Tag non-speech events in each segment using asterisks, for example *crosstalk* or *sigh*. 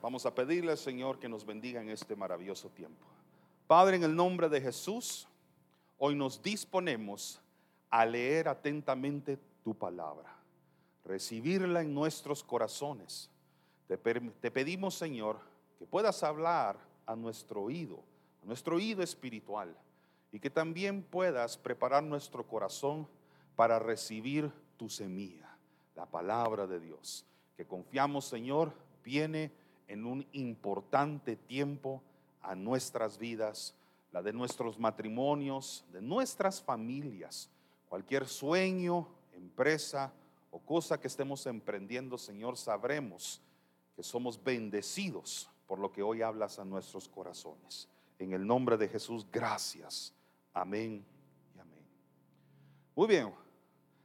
Vamos a pedirle al Señor que nos bendiga en este maravilloso tiempo. Padre, en el nombre de Jesús, hoy nos disponemos a leer atentamente tu palabra, recibirla en nuestros corazones. Te, te pedimos, Señor, que puedas hablar a nuestro oído, a nuestro oído espiritual, y que también puedas preparar nuestro corazón para recibir tu semilla, la palabra de Dios, que confiamos, Señor, viene en un importante tiempo a nuestras vidas, la de nuestros matrimonios, de nuestras familias. Cualquier sueño, empresa o cosa que estemos emprendiendo, Señor, sabremos que somos bendecidos por lo que hoy hablas a nuestros corazones. En el nombre de Jesús, gracias. Amén y amén. Muy bien,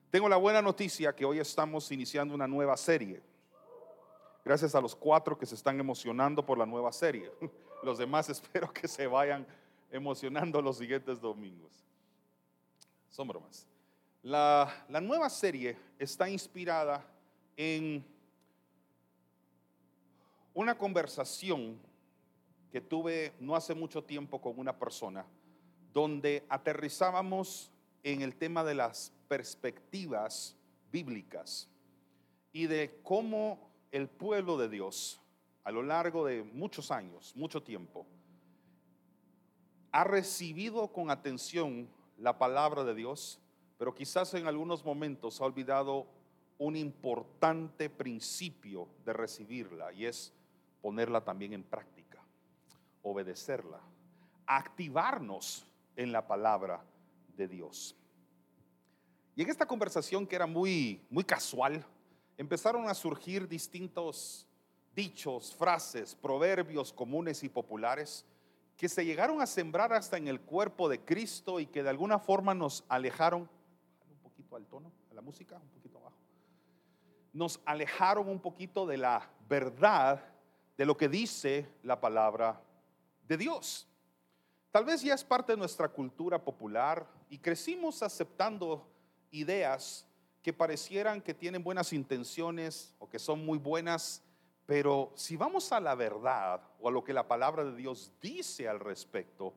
tengo la buena noticia que hoy estamos iniciando una nueva serie. Gracias a los cuatro que se están emocionando por la nueva serie. *laughs* Los demás *laughs* espero que se vayan emocionando los siguientes domingos. Son bromas. La, la nueva serie está inspirada en una conversación que tuve no hace mucho tiempo con una persona, donde aterrizábamos en el tema de las perspectivas bíblicas y de cómo el pueblo de Dios a lo largo de muchos años, mucho tiempo, ha recibido con atención la palabra de Dios, pero quizás en algunos momentos ha olvidado un importante principio de recibirla y es ponerla también en práctica, obedecerla, activarnos en la palabra de Dios. Y en esta conversación que era muy muy casual, empezaron a surgir distintos dichos, frases, proverbios comunes y populares que se llegaron a sembrar hasta en el cuerpo de Cristo y que de alguna forma nos alejaron, un poquito al tono, a la música, un poquito abajo, nos alejaron un poquito de la verdad de lo que dice la palabra de Dios. Tal vez ya es parte de nuestra cultura popular y crecimos aceptando ideas que parecieran que tienen buenas intenciones o que son muy buenas, pero si vamos a la verdad o a lo que la palabra de Dios dice al respecto,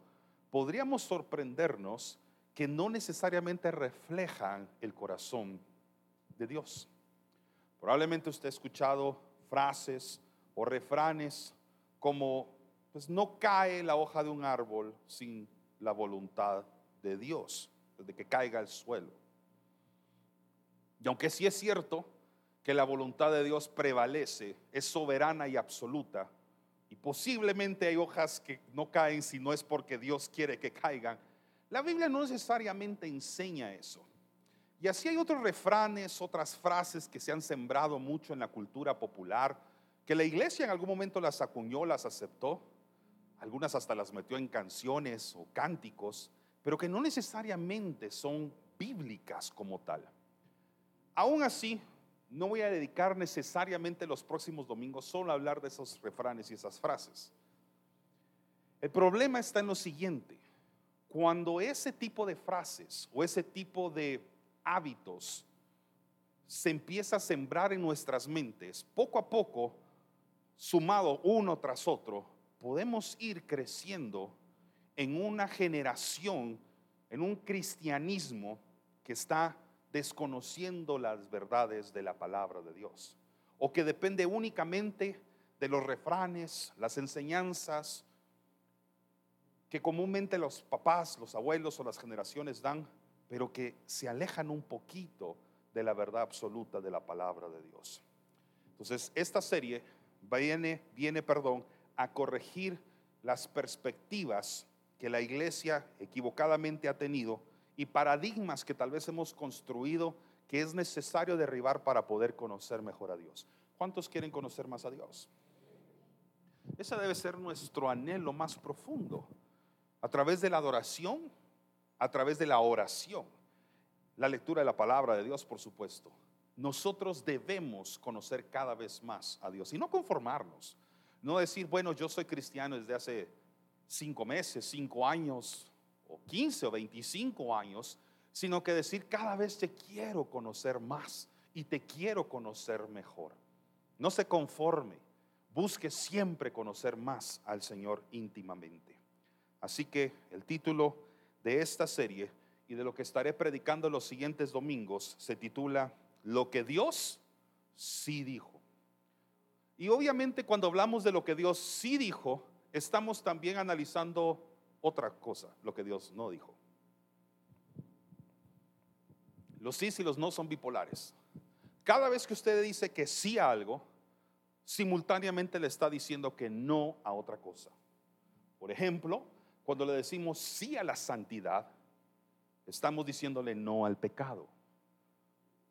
podríamos sorprendernos que no necesariamente reflejan el corazón de Dios. Probablemente usted ha escuchado frases o refranes como, pues no cae la hoja de un árbol sin la voluntad de Dios, desde que caiga al suelo. Y aunque sí es cierto que la voluntad de Dios prevalece, es soberana y absoluta, y posiblemente hay hojas que no caen si no es porque Dios quiere que caigan, la Biblia no necesariamente enseña eso. Y así hay otros refranes, otras frases que se han sembrado mucho en la cultura popular, que la iglesia en algún momento las acuñó, las aceptó, algunas hasta las metió en canciones o cánticos, pero que no necesariamente son bíblicas como tal. Aún así, no voy a dedicar necesariamente los próximos domingos solo a hablar de esos refranes y esas frases. El problema está en lo siguiente. Cuando ese tipo de frases o ese tipo de hábitos se empieza a sembrar en nuestras mentes, poco a poco, sumado uno tras otro, podemos ir creciendo en una generación, en un cristianismo que está desconociendo las verdades de la palabra de Dios, o que depende únicamente de los refranes, las enseñanzas que comúnmente los papás, los abuelos o las generaciones dan, pero que se alejan un poquito de la verdad absoluta de la palabra de Dios. Entonces, esta serie viene, viene, perdón, a corregir las perspectivas que la iglesia equivocadamente ha tenido y paradigmas que tal vez hemos construido que es necesario derribar para poder conocer mejor a Dios. ¿Cuántos quieren conocer más a Dios? Ese debe ser nuestro anhelo más profundo. A través de la adoración, a través de la oración, la lectura de la palabra de Dios, por supuesto. Nosotros debemos conocer cada vez más a Dios y no conformarnos. No decir, bueno, yo soy cristiano desde hace cinco meses, cinco años, o 15 o 25 años, sino que decir cada vez te quiero conocer más y te quiero conocer mejor. No se conforme, busque siempre conocer más al Señor íntimamente. Así que el título de esta serie y de lo que estaré predicando los siguientes domingos se titula Lo que Dios sí dijo. Y obviamente cuando hablamos de lo que Dios sí dijo, estamos también analizando otra cosa, lo que Dios no dijo. Los sí y los no son bipolares. Cada vez que usted dice que sí a algo, simultáneamente le está diciendo que no a otra cosa. Por ejemplo, cuando le decimos sí a la santidad, estamos diciéndole no al pecado.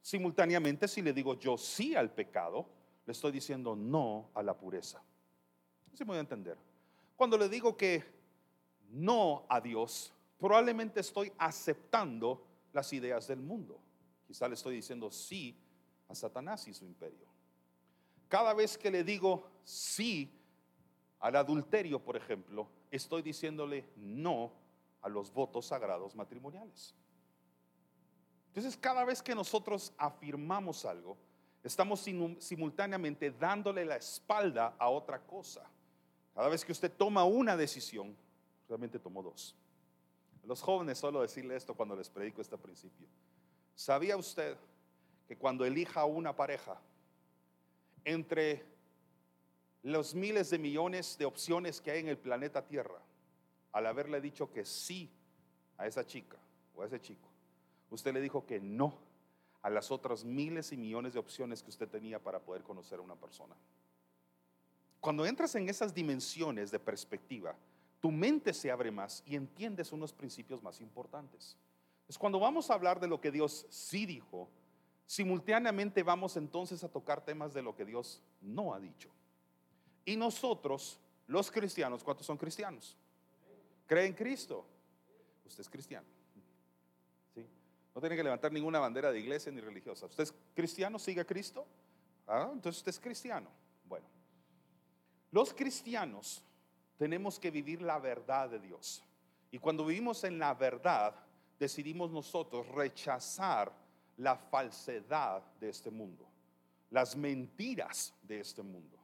Simultáneamente, si le digo yo sí al pecado, le estoy diciendo no a la pureza. ¿Sí me voy a entender? Cuando le digo que no a Dios, probablemente estoy aceptando las ideas del mundo. Quizá le estoy diciendo sí a Satanás y su imperio. Cada vez que le digo sí al adulterio, por ejemplo, estoy diciéndole no a los votos sagrados matrimoniales. Entonces, cada vez que nosotros afirmamos algo, estamos simultáneamente dándole la espalda a otra cosa. Cada vez que usted toma una decisión, realmente tomó dos. los jóvenes solo decirle esto cuando les predico este principio. ¿Sabía usted que cuando elija una pareja, entre los miles de millones de opciones que hay en el planeta Tierra, al haberle dicho que sí a esa chica o a ese chico, usted le dijo que no a las otras miles y millones de opciones que usted tenía para poder conocer a una persona. Cuando entras en esas dimensiones de perspectiva, tu mente se abre más y entiendes unos principios más importantes. Es cuando vamos a hablar de lo que Dios sí dijo, simultáneamente vamos entonces a tocar temas de lo que Dios no ha dicho. Y nosotros, los cristianos, ¿cuántos son cristianos? ¿Creen en Cristo? Usted es cristiano. No tiene que levantar ninguna bandera de iglesia ni religiosa. ¿Usted es cristiano? ¿Sigue a Cristo? Ah, entonces usted es cristiano. Bueno, los cristianos tenemos que vivir la verdad de Dios. Y cuando vivimos en la verdad, decidimos nosotros rechazar la falsedad de este mundo, las mentiras de este mundo.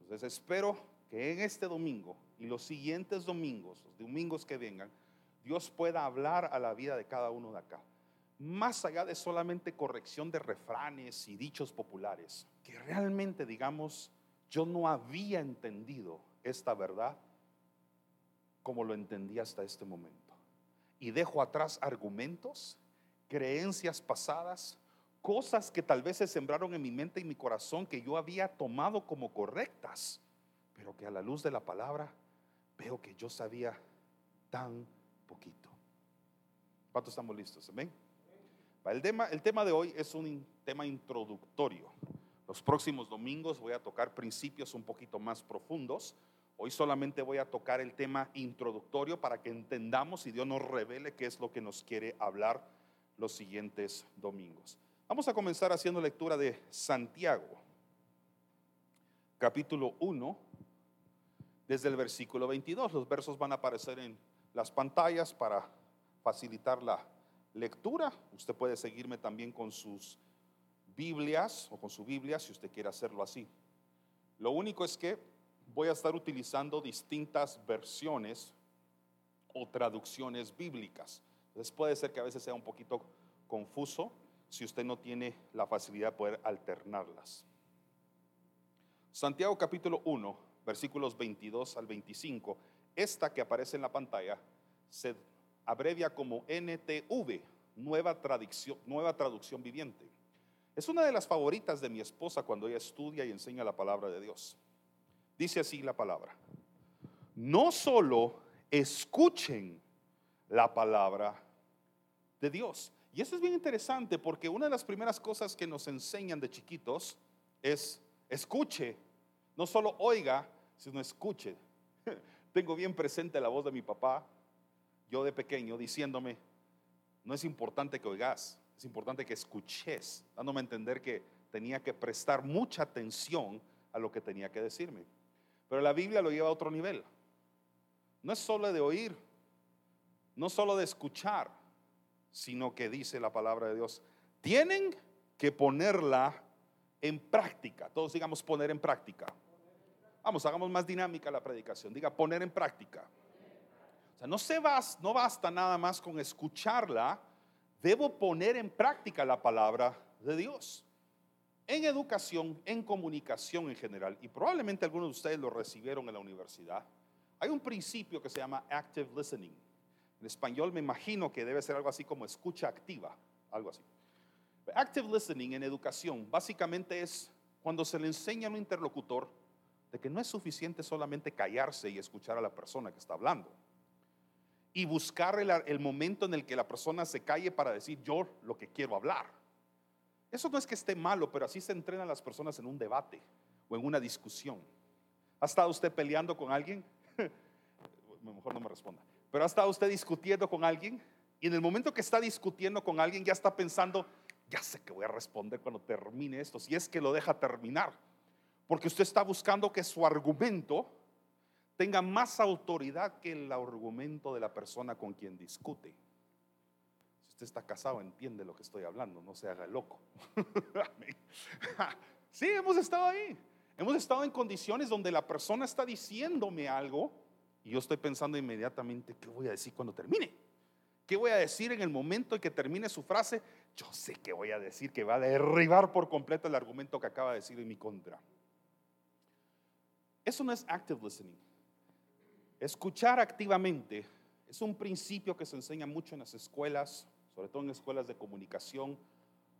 Entonces espero que en este domingo y los siguientes domingos, los domingos que vengan, Dios pueda hablar a la vida de cada uno de acá más allá de solamente corrección de refranes y dichos populares, que realmente digamos, yo no había entendido esta verdad como lo entendí hasta este momento. Y dejo atrás argumentos, creencias pasadas, cosas que tal vez se sembraron en mi mente y mi corazón que yo había tomado como correctas, pero que a la luz de la palabra veo que yo sabía tan poquito. ¿Cuántos estamos listos? Amén. El tema, el tema de hoy es un tema introductorio. Los próximos domingos voy a tocar principios un poquito más profundos. Hoy solamente voy a tocar el tema introductorio para que entendamos y Dios nos revele qué es lo que nos quiere hablar los siguientes domingos. Vamos a comenzar haciendo lectura de Santiago, capítulo 1, desde el versículo 22. Los versos van a aparecer en las pantallas para facilitar la lectura. Usted puede seguirme también con sus Biblias o con su Biblia si usted quiere hacerlo así. Lo único es que voy a estar utilizando distintas versiones o traducciones bíblicas. Entonces puede ser que a veces sea un poquito confuso si usted no tiene la facilidad de poder alternarlas. Santiago capítulo 1, versículos 22 al 25. Esta que aparece en la pantalla se abrevia como NTV, nueva traducción, nueva traducción viviente. Es una de las favoritas de mi esposa cuando ella estudia y enseña la palabra de Dios. Dice así la palabra. No solo escuchen la palabra de Dios. Y eso es bien interesante porque una de las primeras cosas que nos enseñan de chiquitos es escuche, no solo oiga, sino escuche. *laughs* Tengo bien presente la voz de mi papá yo de pequeño diciéndome, no es importante que oigas, es importante que escuches, dándome a entender que tenía que prestar mucha atención a lo que tenía que decirme. Pero la Biblia lo lleva a otro nivel. No es solo de oír, no solo de escuchar, sino que dice la palabra de Dios, tienen que ponerla en práctica. Todos digamos poner en práctica. Vamos, hagamos más dinámica la predicación. Diga, poner en práctica. O sea, no, se basta, no basta nada más con escucharla, debo poner en práctica la palabra de Dios. En educación, en comunicación en general, y probablemente algunos de ustedes lo recibieron en la universidad, hay un principio que se llama active listening. En español me imagino que debe ser algo así como escucha activa, algo así. Active listening en educación básicamente es cuando se le enseña a un interlocutor de que no es suficiente solamente callarse y escuchar a la persona que está hablando y buscar el, momento en el que la persona se calle para decir yo lo que quiero hablar. Eso no es que esté malo, pero así se entrenan las personas en un debate o en una discusión. ¿Ha estado usted peleando con alguien? *laughs* Mejor no me responda. Pero ha estado usted discutiendo con alguien y en el momento que está discutiendo con alguien ya está pensando, ya sé que voy a responder cuando termine esto, si es que lo deja terminar. Porque usted está buscando que su argumento tenga más autoridad que el argumento de la persona con quien discute. Usted está casado, entiende lo que estoy hablando, no se haga loco. *laughs* *laughs* sí, hemos estado ahí. Hemos estado en condiciones donde la persona está diciéndome algo y yo estoy pensando inmediatamente, ¿qué voy a decir cuando termine? ¿Qué voy a decir en el momento en que termine su frase? Yo sé que voy a decir que va a derribar por completo el argumento que acaba de decir en mi contra. Eso no es active listening. Escuchar activamente es un principio que se enseña mucho en las escuelas, sobre todo en escuelas de comunicación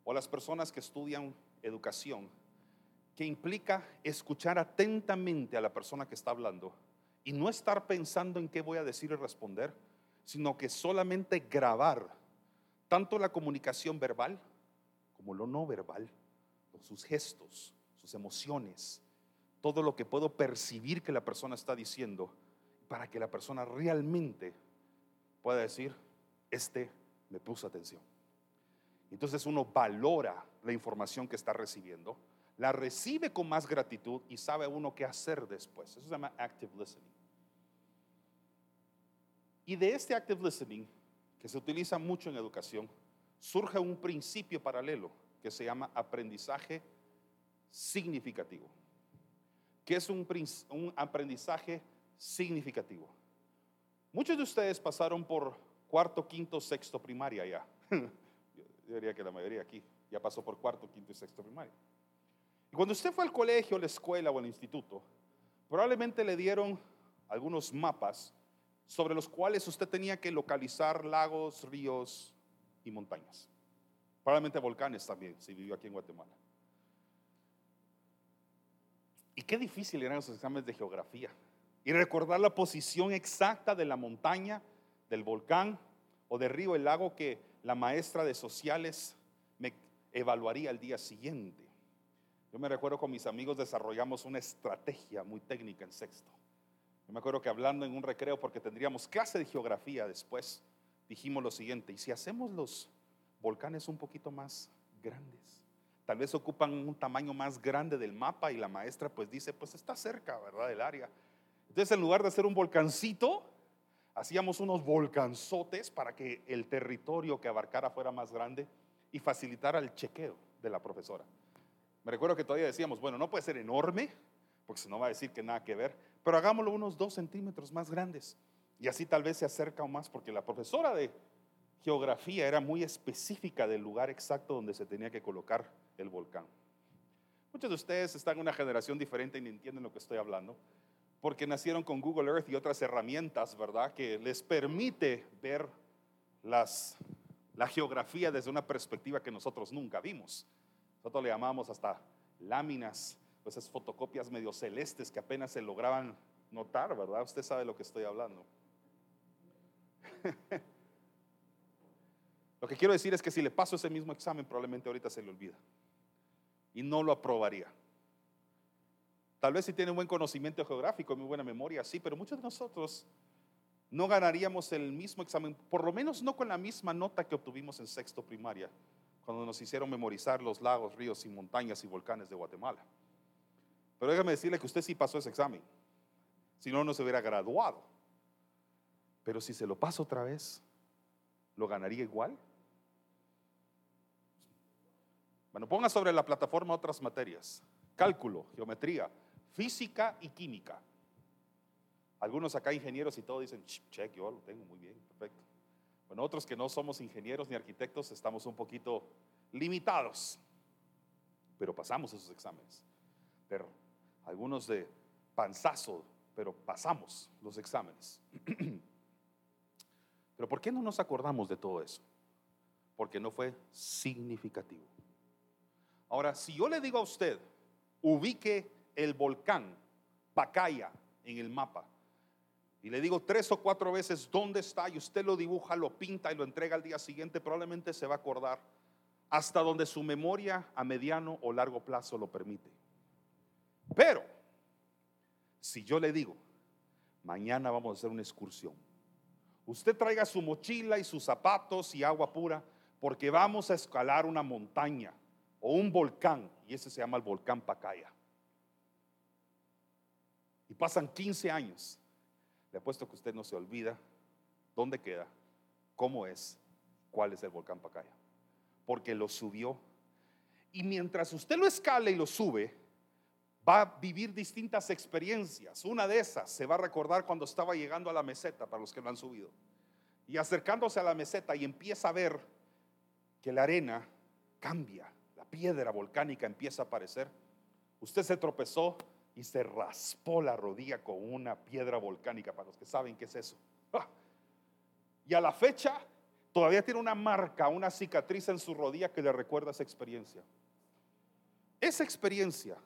o las personas que estudian educación, que implica escuchar atentamente a la persona que está hablando y no estar pensando en qué voy a decir y responder, sino que solamente grabar tanto la comunicación verbal como lo no verbal, sus gestos, sus emociones, todo lo que puedo percibir que la persona está diciendo para que la persona realmente pueda decir, este me puso atención. Entonces uno valora la información que está recibiendo, la recibe con más gratitud y sabe uno qué hacer después. Eso se llama active listening. Y de este active listening, que se utiliza mucho en educación, surge un principio paralelo que se llama aprendizaje significativo. ¿Qué es un, un aprendizaje significativo. Muchos de ustedes pasaron por cuarto, quinto, sexto primaria ya. *laughs* Yo diría que la mayoría aquí ya pasó por cuarto, quinto y sexto primaria. Y cuando usted fue al colegio, la escuela o al instituto, probablemente le dieron algunos mapas sobre los cuales usted tenía que localizar lagos, ríos y montañas. Probablemente volcanes también, si vivió aquí en Guatemala. Y qué difícil eran esos exámenes de geografía y recordar la posición exacta de la montaña, del volcán o del río, el lago que la maestra de sociales me evaluaría el día siguiente. Yo me recuerdo con mis amigos desarrollamos una estrategia muy técnica en sexto. Yo me acuerdo que hablando en un recreo, porque tendríamos clase de geografía después, dijimos lo siguiente, ¿y si hacemos los volcanes un poquito más grandes? Tal vez ocupan un tamaño más grande del mapa y la maestra pues dice, pues está cerca, ¿verdad? Del área. Entonces, en lugar de hacer un volcancito, hacíamos unos volcanzotes para que el territorio que abarcara fuera más grande y facilitara el chequeo de la profesora. Me recuerdo que todavía decíamos, bueno, no puede ser enorme, porque si no va a decir que nada que ver, pero hagámoslo unos dos centímetros más grandes. Y así tal vez se acerca más, porque la profesora de geografía era muy específica del lugar exacto donde se tenía que colocar el volcán. Muchos de ustedes están en una generación diferente y no entienden lo que estoy hablando porque nacieron con Google Earth y otras herramientas, ¿verdad? Que les permite ver las, la geografía desde una perspectiva que nosotros nunca vimos. Nosotros le llamamos hasta láminas, pues esas fotocopias medio celestes que apenas se lograban notar, ¿verdad? Usted sabe lo que estoy hablando. *laughs* lo que quiero decir es que si le paso ese mismo examen, probablemente ahorita se le olvida y no lo aprobaría. Tal vez si tiene un buen conocimiento geográfico, muy buena memoria, sí, pero muchos de nosotros no ganaríamos el mismo examen, por lo menos no con la misma nota que obtuvimos en sexto primaria, cuando nos hicieron memorizar los lagos, ríos y montañas y volcanes de Guatemala. Pero déjame decirle que usted sí pasó ese examen, si no, no se hubiera graduado. Pero si se lo pasa otra vez, ¿lo ganaría igual? Bueno, ponga sobre la plataforma otras materias, cálculo, geometría, física y química. Algunos acá ingenieros y todo dicen, check, yo lo tengo muy bien, perfecto. Bueno, otros que no somos ingenieros ni arquitectos estamos un poquito limitados, pero pasamos esos exámenes. Pero algunos de panzazo, pero pasamos los exámenes. *clears throat* pero ¿por qué no nos acordamos de todo eso? Porque no fue significativo. Ahora, si yo le digo a usted, ubique el volcán Pacaya en el mapa, y le digo tres o cuatro veces dónde está y usted lo dibuja, lo pinta y lo entrega al día siguiente, probablemente se va a acordar hasta donde su memoria a mediano o largo plazo lo permite. Pero, si yo le digo, mañana vamos a hacer una excursión, usted traiga su mochila y sus zapatos y agua pura, porque vamos a escalar una montaña o un volcán, y ese se llama el volcán Pacaya. Pasan 15 años le apuesto que usted no se olvida dónde queda, cómo es, cuál es el volcán Pacaya. Porque lo subió. Y mientras usted lo escala y lo sube, va a vivir distintas experiencias. Una de esas se va a recordar cuando estaba llegando a la meseta, para los que lo han subido. Y acercándose a la meseta y empieza a ver que la arena cambia, la piedra volcánica empieza a aparecer. Usted se tropezó, y se raspó la rodilla con una piedra volcánica, para los que saben qué es eso. ¡Ah! Y a la fecha todavía tiene una marca, una cicatriz en su rodilla que le recuerda esa experiencia. Esa experiencia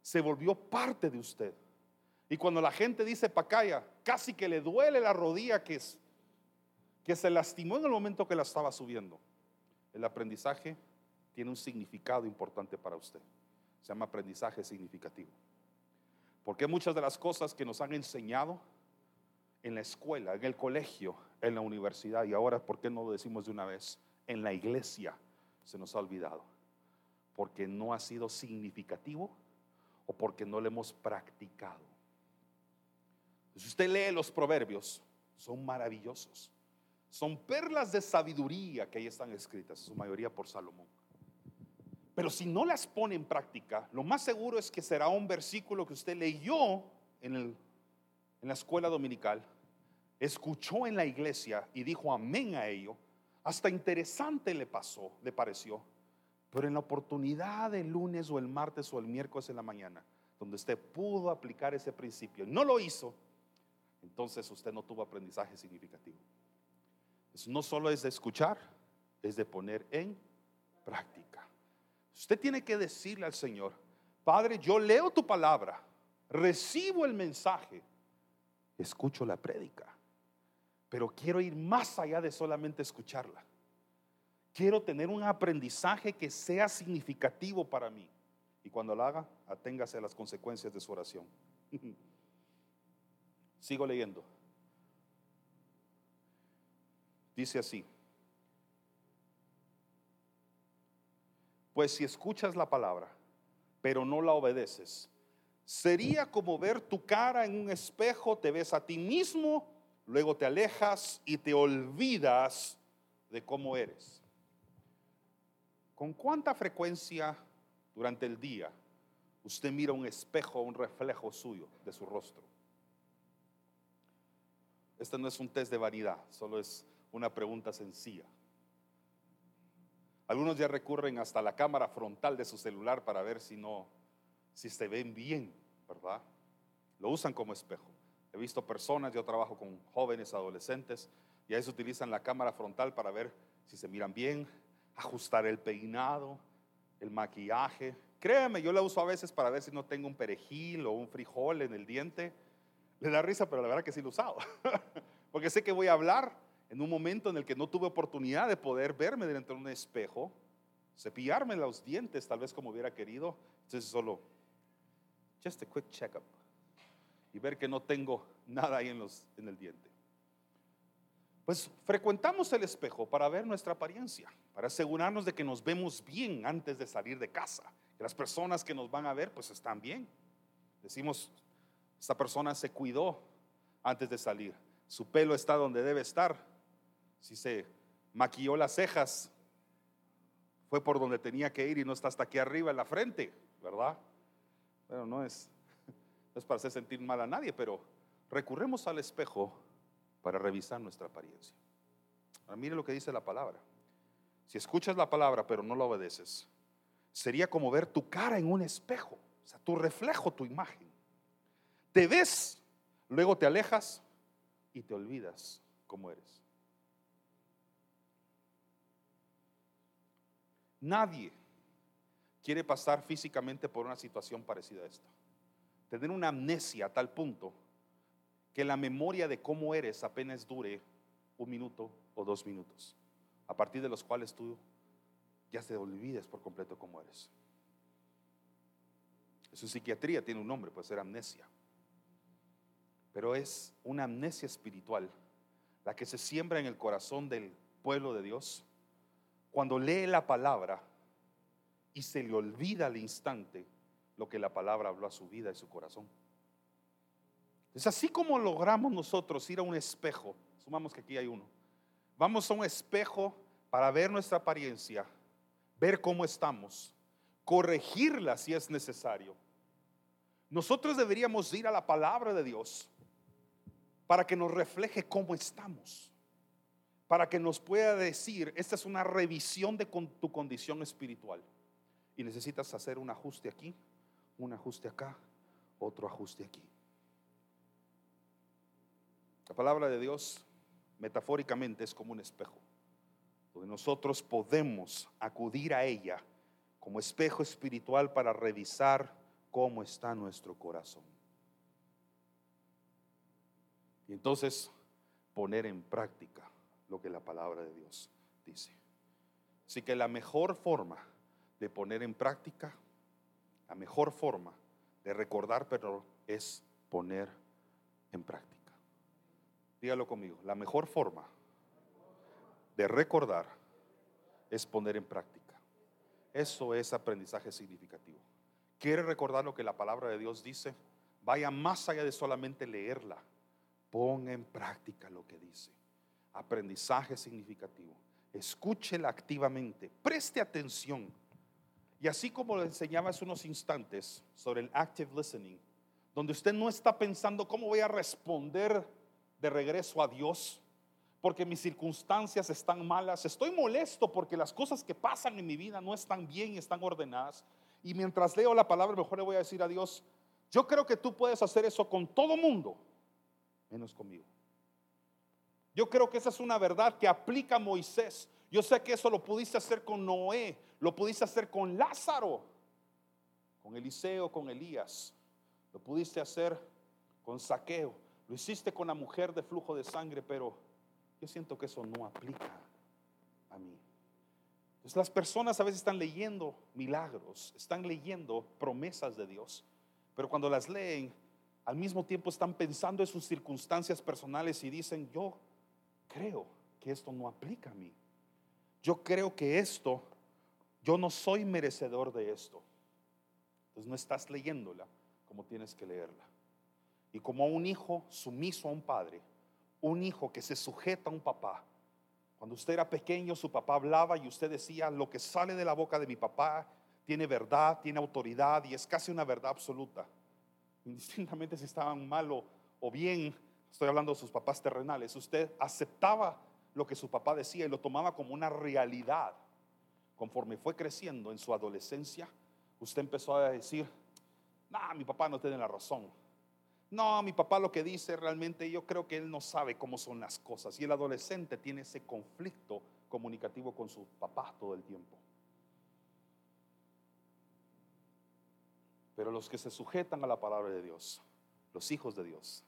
se volvió parte de usted. Y cuando la gente dice Pacaya, casi que le duele la rodilla que, es, que se lastimó en el momento que la estaba subiendo. El aprendizaje tiene un significado importante para usted. Se llama aprendizaje significativo. Porque muchas de las cosas que nos han enseñado en la escuela, en el colegio, en la universidad, y ahora, ¿por qué no lo decimos de una vez? En la iglesia se nos ha olvidado. Porque no ha sido significativo o porque no lo hemos practicado. Si usted lee los proverbios, son maravillosos. Son perlas de sabiduría que ahí están escritas, su mayoría por Salomón. Pero si no las pone en práctica, lo más seguro es que será un versículo que usted leyó en, la escuela dominical, escuchó en la iglesia y dijo amén a ello. Hasta interesante le pasó, le pareció. Pero en la oportunidad del lunes o el martes o el miércoles en la mañana, donde usted pudo aplicar ese principio, no lo hizo, entonces usted no tuvo aprendizaje significativo. No solo es de escuchar, es de poner en práctica. Usted tiene que decirle al Señor, Padre, yo leo tu palabra, recibo el mensaje, escucho la prédica, pero quiero ir más allá de solamente escucharla. Quiero tener un aprendizaje que sea significativo para mí. Y cuando lo haga, aténgase a las consecuencias de su oración. *laughs* Sigo leyendo. Dice así. Pues si escuchas la palabra, pero no la obedeces, sería como ver tu cara en un espejo, te ves a ti mismo, luego te alejas y te olvidas de cómo eres. ¿Con cuánta frecuencia durante el día usted mira un espejo, un reflejo suyo de su rostro? Este no es un test de vanidad, solo es una pregunta sencilla. Algunos ya recurren hasta la cámara frontal de su celular para ver si no, si se ven bien, ¿verdad? Lo usan como espejo. He visto personas, yo trabajo con jóvenes, adolescentes, y a eso utilizan la cámara frontal para ver si se miran bien, ajustar el peinado, el maquillaje. Créeme, yo la uso a veces para ver si no tengo un perejil o un frijol en el diente. Le da risa, pero la verdad que sí lo he usado. *laughs* Porque sé que voy a hablar en un momento en el que no tuve oportunidad de poder verme delante de un espejo, cepillarme los dientes tal vez como hubiera querido, entonces solo, just a quick checkup y ver que no tengo nada ahí en, los, en el diente. Pues frecuentamos el espejo para ver nuestra apariencia, para asegurarnos de que nos vemos bien antes de salir de casa, que las personas que nos van a ver pues están bien. Decimos, esta persona se cuidó antes de salir, su pelo está donde debe estar, si se maquilló las cejas, fue por donde tenía que ir y no está hasta aquí arriba en la frente, ¿verdad? Pero no es, *laughs* es para hacer sentir mal a nadie, pero recurremos al espejo para revisar nuestra apariencia. Ahora mire lo que dice la palabra. Si escuchas la palabra pero no la obedeces, sería como ver tu cara en un espejo, o sea, tu reflejo, tu imagen. Te ves, luego te alejas y te olvidas cómo eres. Nadie quiere pasar físicamente por una situación parecida a esta. Tener una amnesia a tal punto que la memoria de cómo eres apenas dure un minuto o dos minutos, a partir de los cuales tú ya te olvides por completo cómo eres. Eso en psiquiatría tiene un nombre, puede ser amnesia. Pero es una amnesia espiritual la que se siembra en el corazón del pueblo de Dios cuando lee la palabra y se le olvida al instante lo que la palabra habló a su vida y su corazón. Es así como logramos nosotros ir a un espejo, sumamos que aquí hay uno, vamos a un espejo para ver nuestra apariencia, ver cómo estamos, corregirla si es necesario. Nosotros deberíamos ir a la palabra de Dios para que nos refleje cómo estamos para que nos pueda decir, esta es una revisión de tu condición espiritual. Y necesitas hacer un ajuste aquí, un ajuste acá, otro ajuste aquí. La palabra de Dios, metafóricamente, es como un espejo, donde nosotros podemos acudir a ella como espejo espiritual para revisar cómo está nuestro corazón. Y entonces poner en práctica lo que la palabra de Dios dice. Así que la mejor forma de poner en práctica, la mejor forma de recordar, pero es poner en práctica. Dígalo conmigo, la mejor forma de recordar es poner en práctica. Eso es aprendizaje significativo. ¿Quiere recordar lo que la palabra de Dios dice? Vaya más allá de solamente leerla. Ponga en práctica lo que dice aprendizaje significativo. Escúchela activamente, preste atención. Y así como le enseñaba hace unos instantes sobre el active listening, donde usted no está pensando cómo voy a responder de regreso a Dios, porque mis circunstancias están malas, estoy molesto porque las cosas que pasan en mi vida no están bien y están ordenadas. Y mientras leo la palabra, mejor le voy a decir a Dios, yo creo que tú puedes hacer eso con todo mundo, menos conmigo. Yo creo que esa es una verdad que aplica a Moisés. Yo sé que eso lo pudiste hacer con Noé, lo pudiste hacer con Lázaro, con Eliseo, con Elías, lo pudiste hacer con Saqueo, lo hiciste con la mujer de flujo de sangre, pero yo siento que eso no aplica a mí. Entonces las personas a veces están leyendo milagros, están leyendo promesas de Dios, pero cuando las leen, al mismo tiempo están pensando en sus circunstancias personales y dicen, yo creo que esto no aplica a mí. Yo creo que esto, yo no soy merecedor de esto. Entonces no estás leyéndola como tienes que leerla. Y como un hijo sumiso a un padre, un hijo que se sujeta a un papá. Cuando usted era pequeño, su papá hablaba y usted decía, lo que sale de la boca de mi papá tiene verdad, tiene autoridad y es casi una verdad absoluta. *laughs* Indistintamente si estaban mal o bien, estoy hablando de sus papás terrenales, usted aceptaba lo que su papá decía y lo tomaba como una realidad. Conforme fue creciendo en su adolescencia, usted empezó a decir, no, mi papá no tiene la razón. No, mi papá lo que dice realmente yo creo que él no sabe cómo son las cosas. Y el adolescente tiene ese conflicto comunicativo con su papá todo el tiempo. Pero los que se sujetan a la palabra de Dios, los hijos de Dios,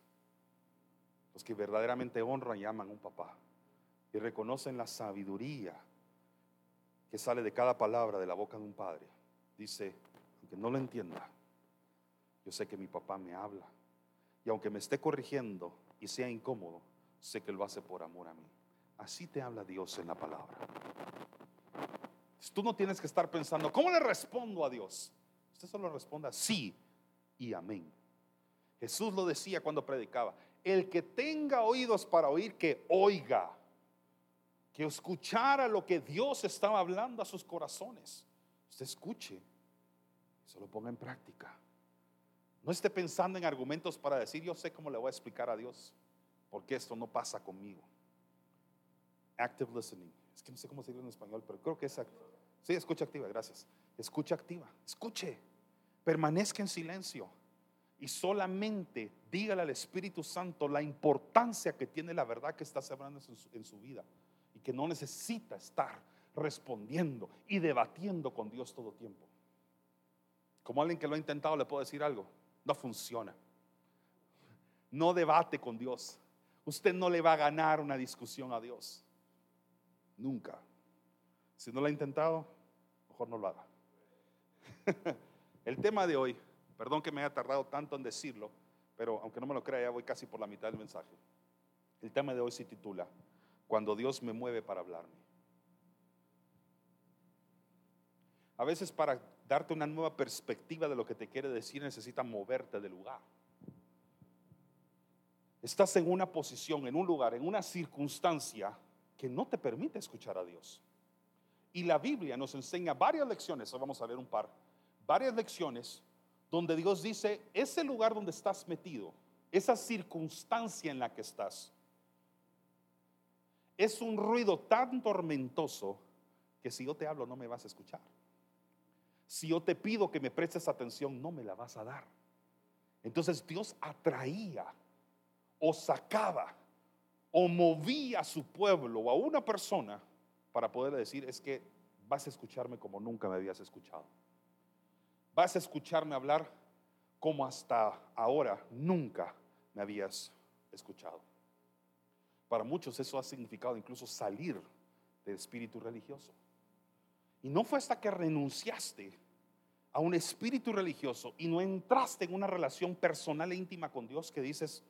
los que verdaderamente honran y aman a un papá y reconocen la sabiduría que sale de cada palabra de la boca de un padre, dice, aunque no lo entienda, yo sé que mi papá me habla y aunque me esté corrigiendo y sea incómodo, sé que lo hace por amor a mí. Así te habla Dios en la palabra. Tú no tienes que estar pensando, ¿cómo le respondo a Dios? Usted solo responda sí y amén. Jesús lo decía cuando predicaba el que tenga oídos para oír, que oiga, que escuchara lo que Dios estaba hablando a sus corazones. Usted escuche, se lo ponga en práctica. No esté pensando en argumentos para decir, yo sé cómo le voy a explicar a Dios, porque esto no pasa conmigo. Active listening. Es que no sé cómo se dice en español, pero creo que es activo. Sí, escucha activa, gracias. Escucha activa. Escuche. Permanezca en silencio. Y solamente dígale al Espíritu Santo la importancia que tiene la verdad que está sembrando en su, en su vida. Y que no necesita estar respondiendo y debatiendo con Dios todo tiempo. Como alguien que lo ha intentado, le puedo decir algo. No funciona. No debate con Dios. Usted no le va a ganar una discusión a Dios. Nunca. Si no lo ha intentado, mejor no lo haga. *laughs* El tema de hoy, perdón que me haya tardado tanto en decirlo, pero aunque no me lo crea, ya voy casi por la mitad del mensaje. El tema de hoy se titula, Cuando Dios me mueve para hablarme. A veces para darte una nueva perspectiva de lo que te quiere decir necesita moverte del lugar. Estás en una posición, en un lugar, en una circunstancia que no te permite escuchar a Dios. Y la Biblia nos enseña varias lecciones, vamos a leer un par, varias lecciones donde Dios dice, ese lugar donde estás metido, esa circunstancia en la que estás, es un ruido tan tormentoso que si yo te hablo no me vas a escuchar. Si yo te pido que me prestes atención, no me la vas a dar. Entonces Dios atraía o sacaba o movía a su pueblo o a una persona para poderle decir, es que vas a escucharme como nunca me habías escuchado. Vas a escucharme hablar como hasta ahora nunca me habías escuchado. Para muchos eso ha significado incluso salir del espíritu religioso. Y no fue hasta que renunciaste a un espíritu religioso y no entraste en una relación personal e íntima con Dios que dices,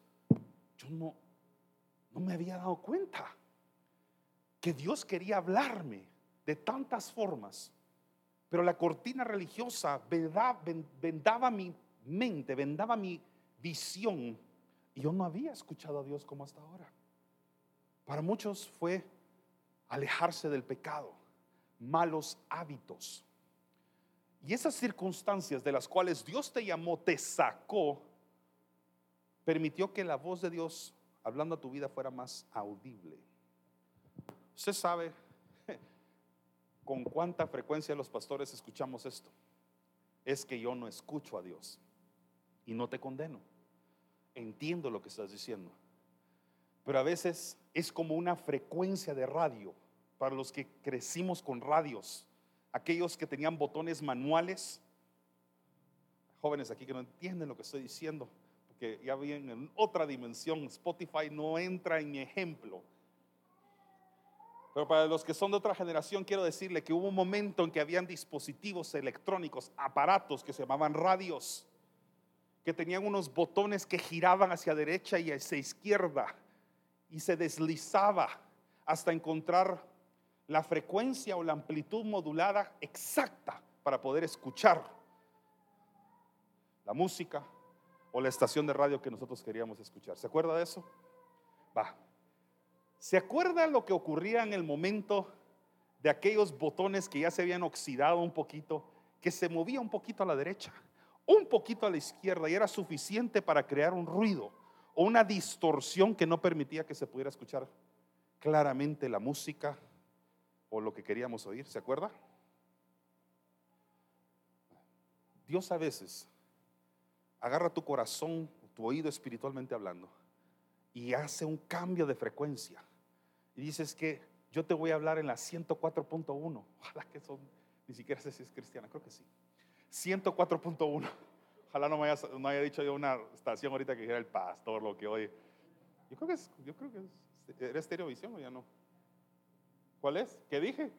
yo no, no me había dado cuenta que Dios quería hablarme de tantas formas, pero la cortina religiosa vendaba, mi mente, vendaba mi visión, y yo no había escuchado a Dios como hasta ahora. Para muchos fue alejarse del pecado, malos hábitos. Y esas circunstancias de las cuales Dios te llamó, te sacó, permitió que la voz de Dios hablando a tu vida fuera más audible. Usted sabe con cuánta frecuencia los pastores escuchamos esto. Es que yo no escucho a Dios y no te condeno. Entiendo lo que estás diciendo. Pero a veces es como una frecuencia de radio para los que crecimos con radios. Aquellos que tenían botones manuales. Jóvenes aquí que no entienden lo que estoy diciendo. Porque ya vienen en otra dimensión. Spotify no entra en mi ejemplo pero para los que son de otra generación, quiero decirle que hubo un momento en que habían dispositivos electrónicos, aparatos que se llamaban radios, que tenían unos botones que giraban hacia derecha y hacia izquierda y se deslizaba hasta encontrar la frecuencia o la amplitud modulada exacta para poder escuchar la música o la estación de radio que nosotros queríamos escuchar. ¿Se acuerda de eso? Va, ¿Se acuerda lo que ocurría en el momento de aquellos botones que ya se habían oxidado un poquito, que se movía un poquito a la derecha, un poquito a la izquierda y era suficiente para crear un ruido o una distorsión que no permitía que se pudiera escuchar claramente la música o lo que queríamos oír? ¿Se acuerda? Dios a veces agarra tu corazón, tu oído espiritualmente hablando, y hace un cambio de frecuencia y dices que yo te voy a hablar en la 104.1. *laughs* Ojalá que son, ni siquiera sé si es cristiana, creo que sí. 104.1. *laughs* Ojalá no me, haya, no haya dicho yo una estación ahorita que dijera el pastor, lo que oye. Yo creo que es, yo creo que es, ¿era Estereovisión o ya no? ¿Cuál es? ¿Qué dije?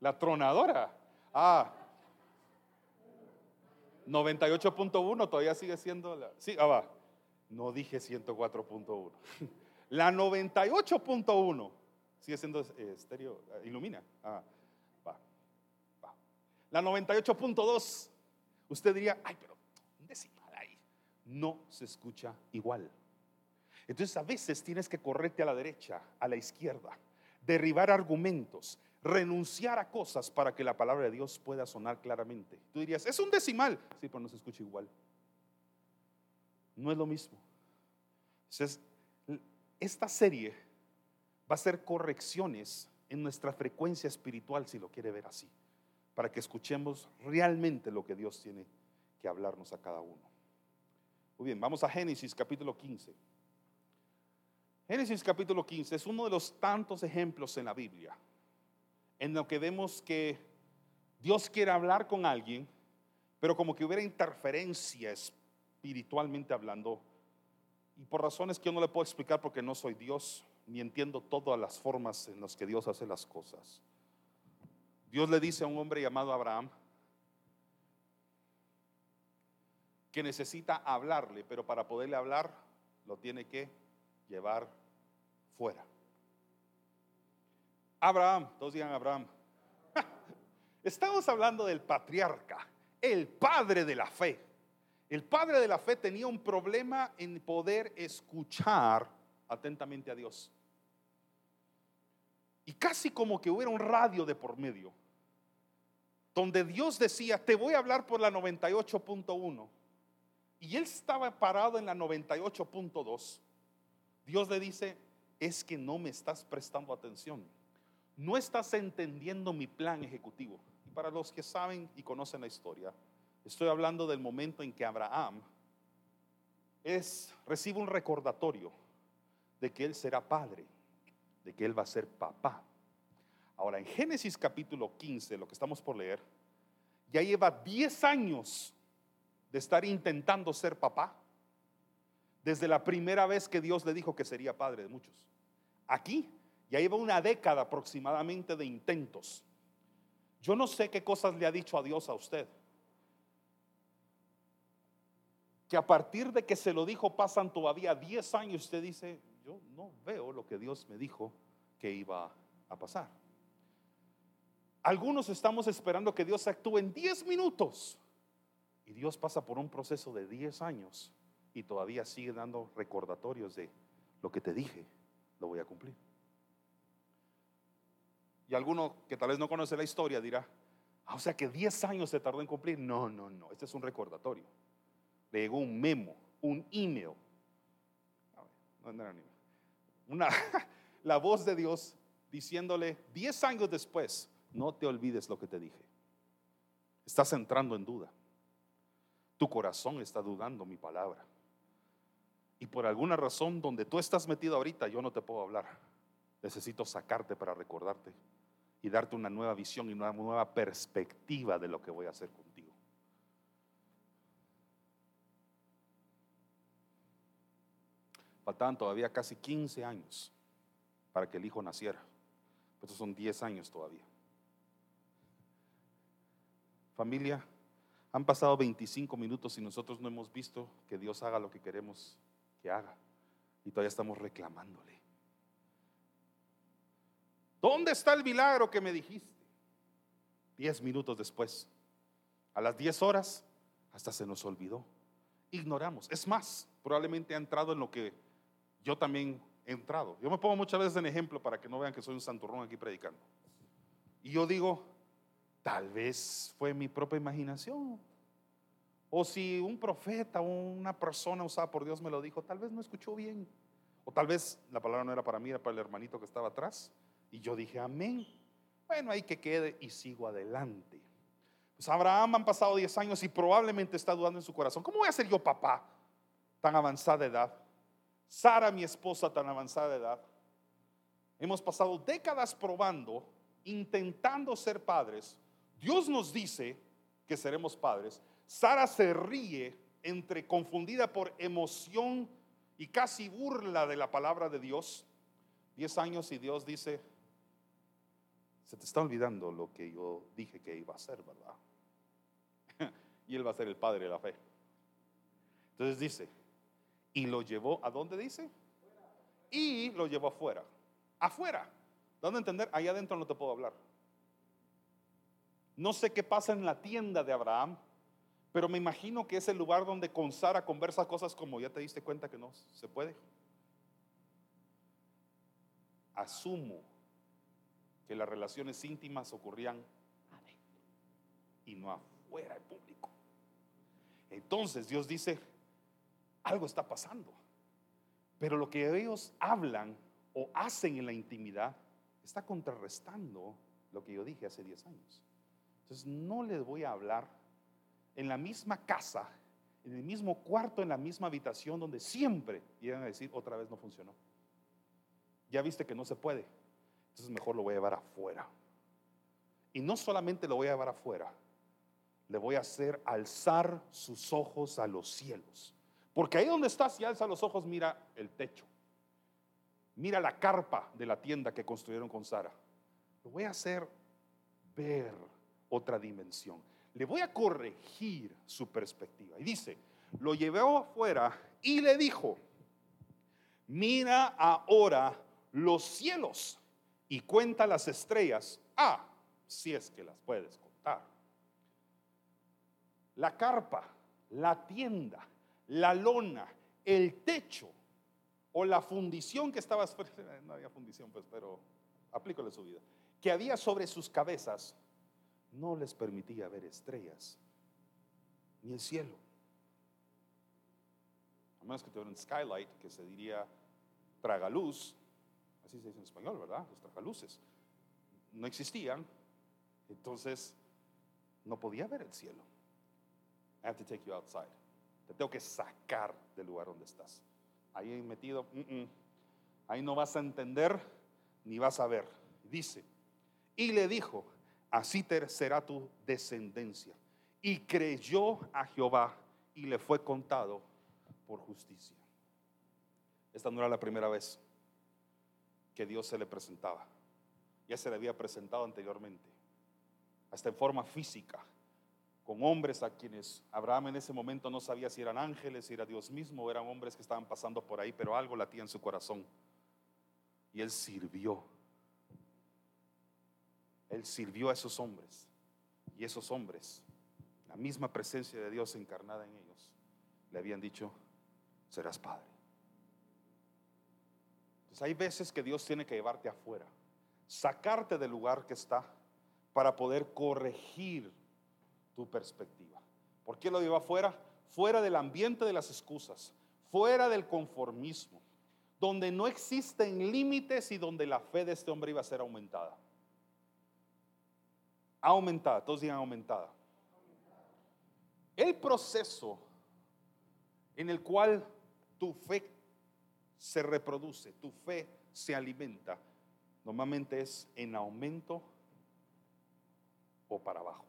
La tronadora. Ah, 98.1 todavía sigue siendo la. Sí, ah, va. No dije 104.1. *laughs* La 98.1 sigue siendo eh, estéreo, eh, ilumina. Ah, va, va. La 98.2, usted diría, ay, pero un decimal ahí. No se escucha igual. Entonces a veces tienes que correrte a la derecha, a la izquierda, derribar argumentos, renunciar a cosas para que la palabra de Dios pueda sonar claramente. Tú dirías, es un decimal. Sí, pero no se escucha igual. no es lo mismo. Entonces, esta serie va a ser correcciones en nuestra frecuencia espiritual, si lo quiere ver así, para que escuchemos realmente lo que Dios tiene que hablarnos a cada uno. Muy bien, vamos a Génesis capítulo 15. Génesis capítulo 15 es uno de los tantos ejemplos en la Biblia en lo que vemos que Dios quiere hablar con alguien, pero como que hubiera interferencia espiritualmente hablando, y por razones que yo no le puedo explicar porque no soy Dios, ni entiendo todas las formas en las que Dios hace las cosas. Dios le dice a un hombre llamado Abraham que necesita hablarle, pero para poderle hablar lo tiene que llevar fuera. Abraham, todos digan Abraham. *laughs* Estamos hablando del patriarca, el padre de la fe. El padre de la fe tenía un problema en poder escuchar atentamente a Dios. Y casi como que hubiera un radio de por medio, donde Dios decía, te voy a hablar por la 98.1. Y él estaba parado en la 98.2. Dios le dice, es que no me estás prestando atención. No estás entendiendo mi plan ejecutivo. Y para los que saben y conocen la historia, estoy hablando del momento en que Abraham es, recibe un recordatorio de que él será padre, de que él va a ser papá. Ahora, en Génesis capítulo 15, lo que estamos por leer, ya lleva 10 años de estar intentando ser papá, desde la primera vez que Dios le dijo que sería padre de muchos. Aquí ya lleva una década aproximadamente de intentos. Yo no sé qué cosas le ha dicho a Dios a usted. Que a partir de que se lo dijo pasan todavía 10 años, usted dice, yo no veo lo que Dios me dijo que iba a pasar. Algunos estamos esperando que Dios actúe en 10 minutos. Y Dios pasa por un proceso de 10 años y todavía sigue dando recordatorios de lo que te dije, lo voy a cumplir. Y alguno que tal vez no conoce la historia dirá, ah, o sea que 10 años se tardó en cumplir. No, no, no, este es un recordatorio. Le llegó un memo, un email. Una, *laughs* la voz de Dios diciéndole 10 años después, no te olvides lo que te dije. Estás entrando en duda. Tu corazón está dudando mi palabra. Y por alguna razón donde tú estás metido ahorita, yo no te puedo hablar. Necesito sacarte para recordarte y darte una nueva visión y una nueva perspectiva de lo que voy a hacer contigo. Faltaban todavía casi 15 años para que el hijo naciera. Estos son 10 años todavía. Familia, han pasado 25 minutos y nosotros no hemos visto que Dios haga lo que queremos que haga. Y todavía estamos reclamándole. ¿Dónde está el milagro que me dijiste? Diez minutos después, a las diez horas, hasta se nos olvidó. Ignoramos. Es más, probablemente ha entrado en lo que yo también he entrado. Yo me pongo muchas veces en ejemplo para que no vean que soy un santurrón aquí predicando. Y yo digo, tal vez fue mi propia imaginación. O si un profeta o una persona usada por Dios me lo dijo, tal vez no escuchó bien. O tal vez la palabra no era para mí, era para el hermanito que estaba atrás. Y yo dije, amén. Bueno, ahí que quede y sigo adelante. Pues Abraham han pasado 10 años y probablemente está dudando en su corazón. ¿Cómo voy a ser yo papá tan avanzada edad? Sara, mi esposa, tan avanzada de edad. Hemos pasado décadas probando, intentando ser padres. Dios nos dice que seremos padres. Sara se ríe entre confundida por emoción y casi burla de la palabra de Dios. Diez años y Dios dice, se te está olvidando lo que yo dije que iba a ser, ¿verdad? *laughs* y él va a ser el padre de la fe. Entonces dice, y lo llevó, ¿a dónde dice? Y lo llevó afuera. Afuera. ¿Dónde entender? Allá adentro no te puedo hablar. No sé qué pasa en la tienda de Abraham, pero me imagino que es el lugar donde con Sara conversa cosas como ya te diste cuenta que no se puede. Asumo que las relaciones íntimas ocurrían adentro y no afuera en público. Entonces Dios dice, algo está pasando. Pero lo que ellos hablan o hacen en la intimidad está contrarrestando lo que yo dije hace 10 años. Entonces no les voy a hablar en la misma casa, en el mismo cuarto, en la misma habitación donde siempre llegan a decir otra vez no funcionó. Ya viste que no se puede. Entonces mejor lo voy a llevar afuera. Y no solamente lo voy a llevar afuera, le voy a hacer alzar sus ojos a los cielos. Porque ahí donde estás si alza los ojos, mira el techo. Mira la carpa de la tienda que construyeron con Sara. Lo voy a hacer ver otra dimensión. Le voy a corregir su perspectiva. Y dice, lo llevó afuera y le dijo, mira ahora los cielos y cuenta las estrellas. Ah, si es que las puedes contar. La carpa, la tienda, la lona, el techo o la fundición que estaba, *laughs* no había fundición pues, pero aplícale su vida, que había sobre sus cabezas no les permitía ver estrellas ni el cielo. A menos que tuvieran skylight, que se diría tragaluz, así se dice en español, ¿verdad? Los tragaluces. No existían, entonces no podía ver el cielo. I have to take you outside. Te tengo que sacar del lugar donde estás. Ahí metido, ahí no vas a entender ni vas a ver. Dice, y le dijo, así será tu descendencia. Y creyó a Jehová y le fue contado por justicia. Esta no era la primera vez que Dios se le presentaba. Ya se le había presentado anteriormente, hasta en forma física, con hombres a quienes Abraham en ese momento no sabía si eran ángeles, si era Dios mismo, eran hombres que estaban pasando por ahí, pero algo latía en su corazón. Y él sirvió él sirvió a esos hombres. Y esos hombres, la misma presencia de Dios encarnada en ellos, le habían dicho, serás padre. Entonces hay veces que Dios tiene que llevarte afuera, sacarte del lugar que está para poder corregir tu perspectiva. ¿Por qué lo lleva afuera? Fuera del ambiente de las excusas, fuera del conformismo, donde no existen límites y donde la fe de este hombre iba a ser aumentada aumentada, todos digan aumentada. El proceso en el cual tu fe se reproduce, tu fe se alimenta, normalmente es en aumento o para abajo.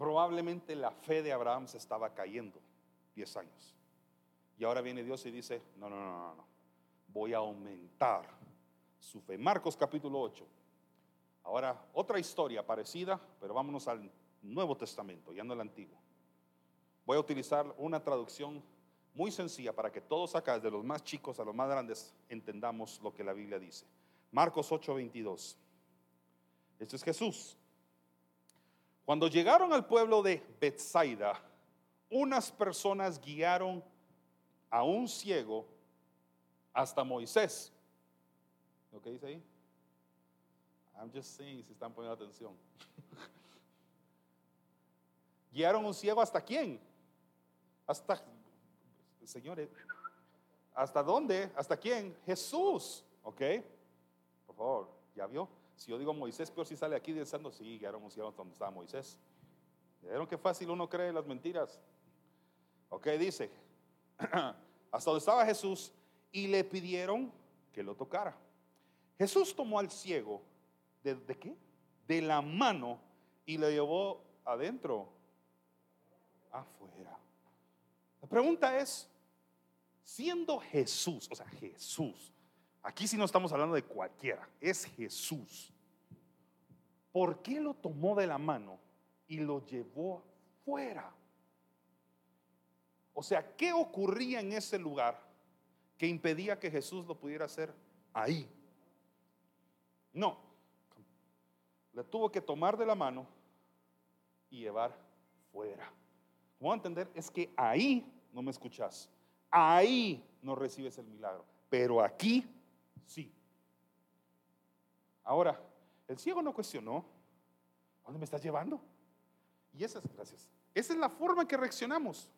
Probablemente la fe de Abraham se estaba cayendo 10 años. Y ahora viene Dios y dice, no, no, no, no, no, voy a aumentar su fe. Marcos capítulo 8, Ahora, otra historia parecida, pero vámonos al Nuevo Testamento, ya no el Antiguo. Voy a utilizar una traducción muy sencilla para que todos acá, desde los más chicos a los más grandes, entendamos lo que la Biblia dice. Marcos 8:22. Esto es Jesús. Cuando llegaron al pueblo de Bethsaida, unas personas guiaron a un ciego hasta Moisés. ¿Lo que dice ahí? I'm just saying si están poniendo atención. *laughs* Guiaron un ciego hasta quién? Hasta, señores, ¿hasta dónde? ¿Hasta quién? Jesús, ¿ok? Por favor, ¿ya vio? Si yo digo Moisés, peor si sale aquí diciendo, sí, ciego hasta donde estaba Moisés. ¿Vieron qué fácil uno cree las mentiras? Ok, dice, *clears throat* hasta donde estaba Jesús y le pidieron que lo tocara. Jesús tomó al ciego ¿De, qué? De la mano y le llevó adentro, afuera. La pregunta es, siendo Jesús, o sea, Jesús, aquí sí no estamos hablando de cualquiera, es Jesús. ¿Por qué lo tomó de la mano y lo llevó fuera? O sea, ¿qué ocurría en ese lugar que impedía que Jesús lo pudiera hacer ahí? No, le tuvo que tomar de la mano y llevar fuera. ¿Cómo a entender? Es que ahí no me escuchas. Ahí no recibes el milagro. Pero aquí sí. Ahora, el ciego no cuestionó. ¿A dónde me estás llevando? Y esa es, gracias. Esa es la forma en que reaccionamos.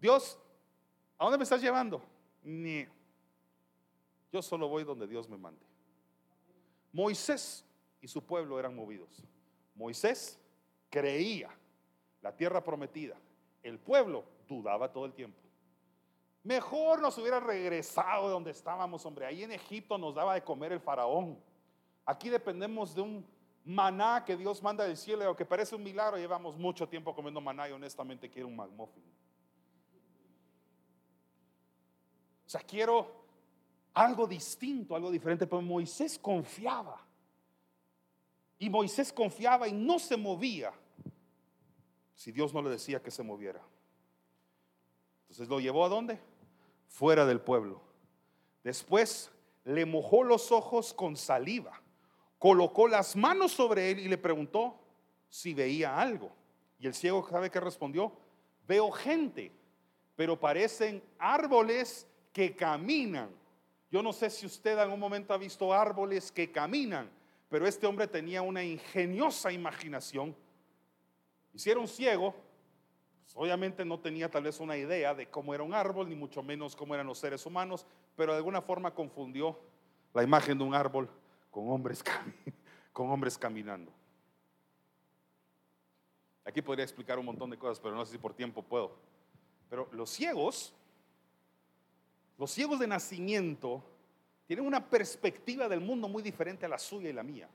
Dios, ¿A dónde me estás llevando? Ni. Yo solo voy donde Dios me mande. Moisés y su pueblo eran movidos. Moisés creía la tierra prometida. El pueblo dudaba todo el tiempo. Mejor nos hubiera regresado de donde estábamos, hombre. Ahí en Egipto nos daba de comer el faraón. Aquí dependemos de un maná que Dios manda del cielo, aunque parece un milagro, llevamos mucho tiempo comiendo maná y honestamente quiero un magmuffin. O sea, quiero algo distinto, algo diferente, pero Moisés confiaba. Y Moisés confiaba y no se movía si Dios no le decía que se moviera. Entonces lo llevó a dónde? Fuera del pueblo. Después le mojó los ojos con saliva, colocó las manos sobre él y le preguntó si veía algo. Y el ciego, ¿sabe qué respondió? Veo gente, pero parecen árboles que caminan. Yo no sé si usted en un momento ha visto árboles que caminan, pero este hombre tenía una ingeniosa imaginación. Hicieron ciego, obviamente no tenía tal vez una idea de cómo era un árbol, ni mucho menos cómo eran los seres humanos, pero de alguna forma confundió la imagen de un árbol con hombres, *laughs* con hombres caminando. Aquí podría explicar un montón de cosas, pero no sé si por tiempo puedo. Pero los ciegos, los ciegos de nacimiento, tienen una perspectiva del mundo muy diferente a la suya y la mía.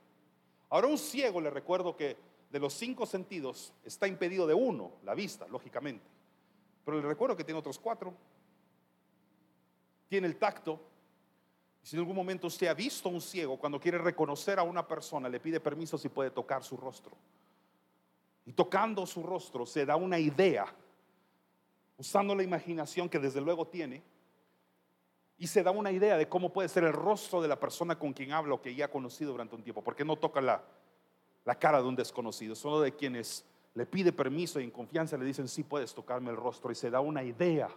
Ahora un ciego, le recuerdo que de los cinco sentidos está impedido de uno, la vista, lógicamente. Pero le recuerdo que tiene otros cuatro. Tiene el tacto. Y si en algún momento usted ha visto a un ciego, cuando quiere reconocer a una persona, le pide permiso si puede tocar su rostro. Y tocando su rostro se da una idea, usando la imaginación que desde luego tiene, y se da una idea de cómo puede ser el rostro de la persona con quien habla o que ya ha conocido durante un tiempo. Porque no toca la, la cara de un desconocido, solo de quienes le pide permiso y en confianza le dicen, sí puedes tocarme el rostro y se da una idea.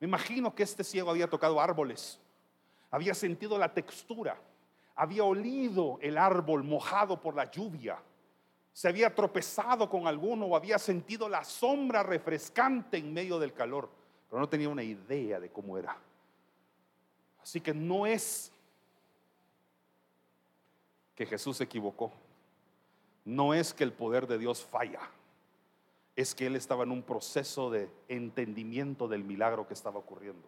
Me imagino que este ciego había tocado árboles, había sentido la textura, había olido el árbol mojado por la lluvia, se había tropezado con alguno o había sentido la sombra refrescante en medio del calor, pero no tenía una idea de cómo era. Así que no es que Jesús se equivocó no es que el poder de Dios falla, es que él estaba en un proceso de entendimiento del milagro que estaba ocurriendo.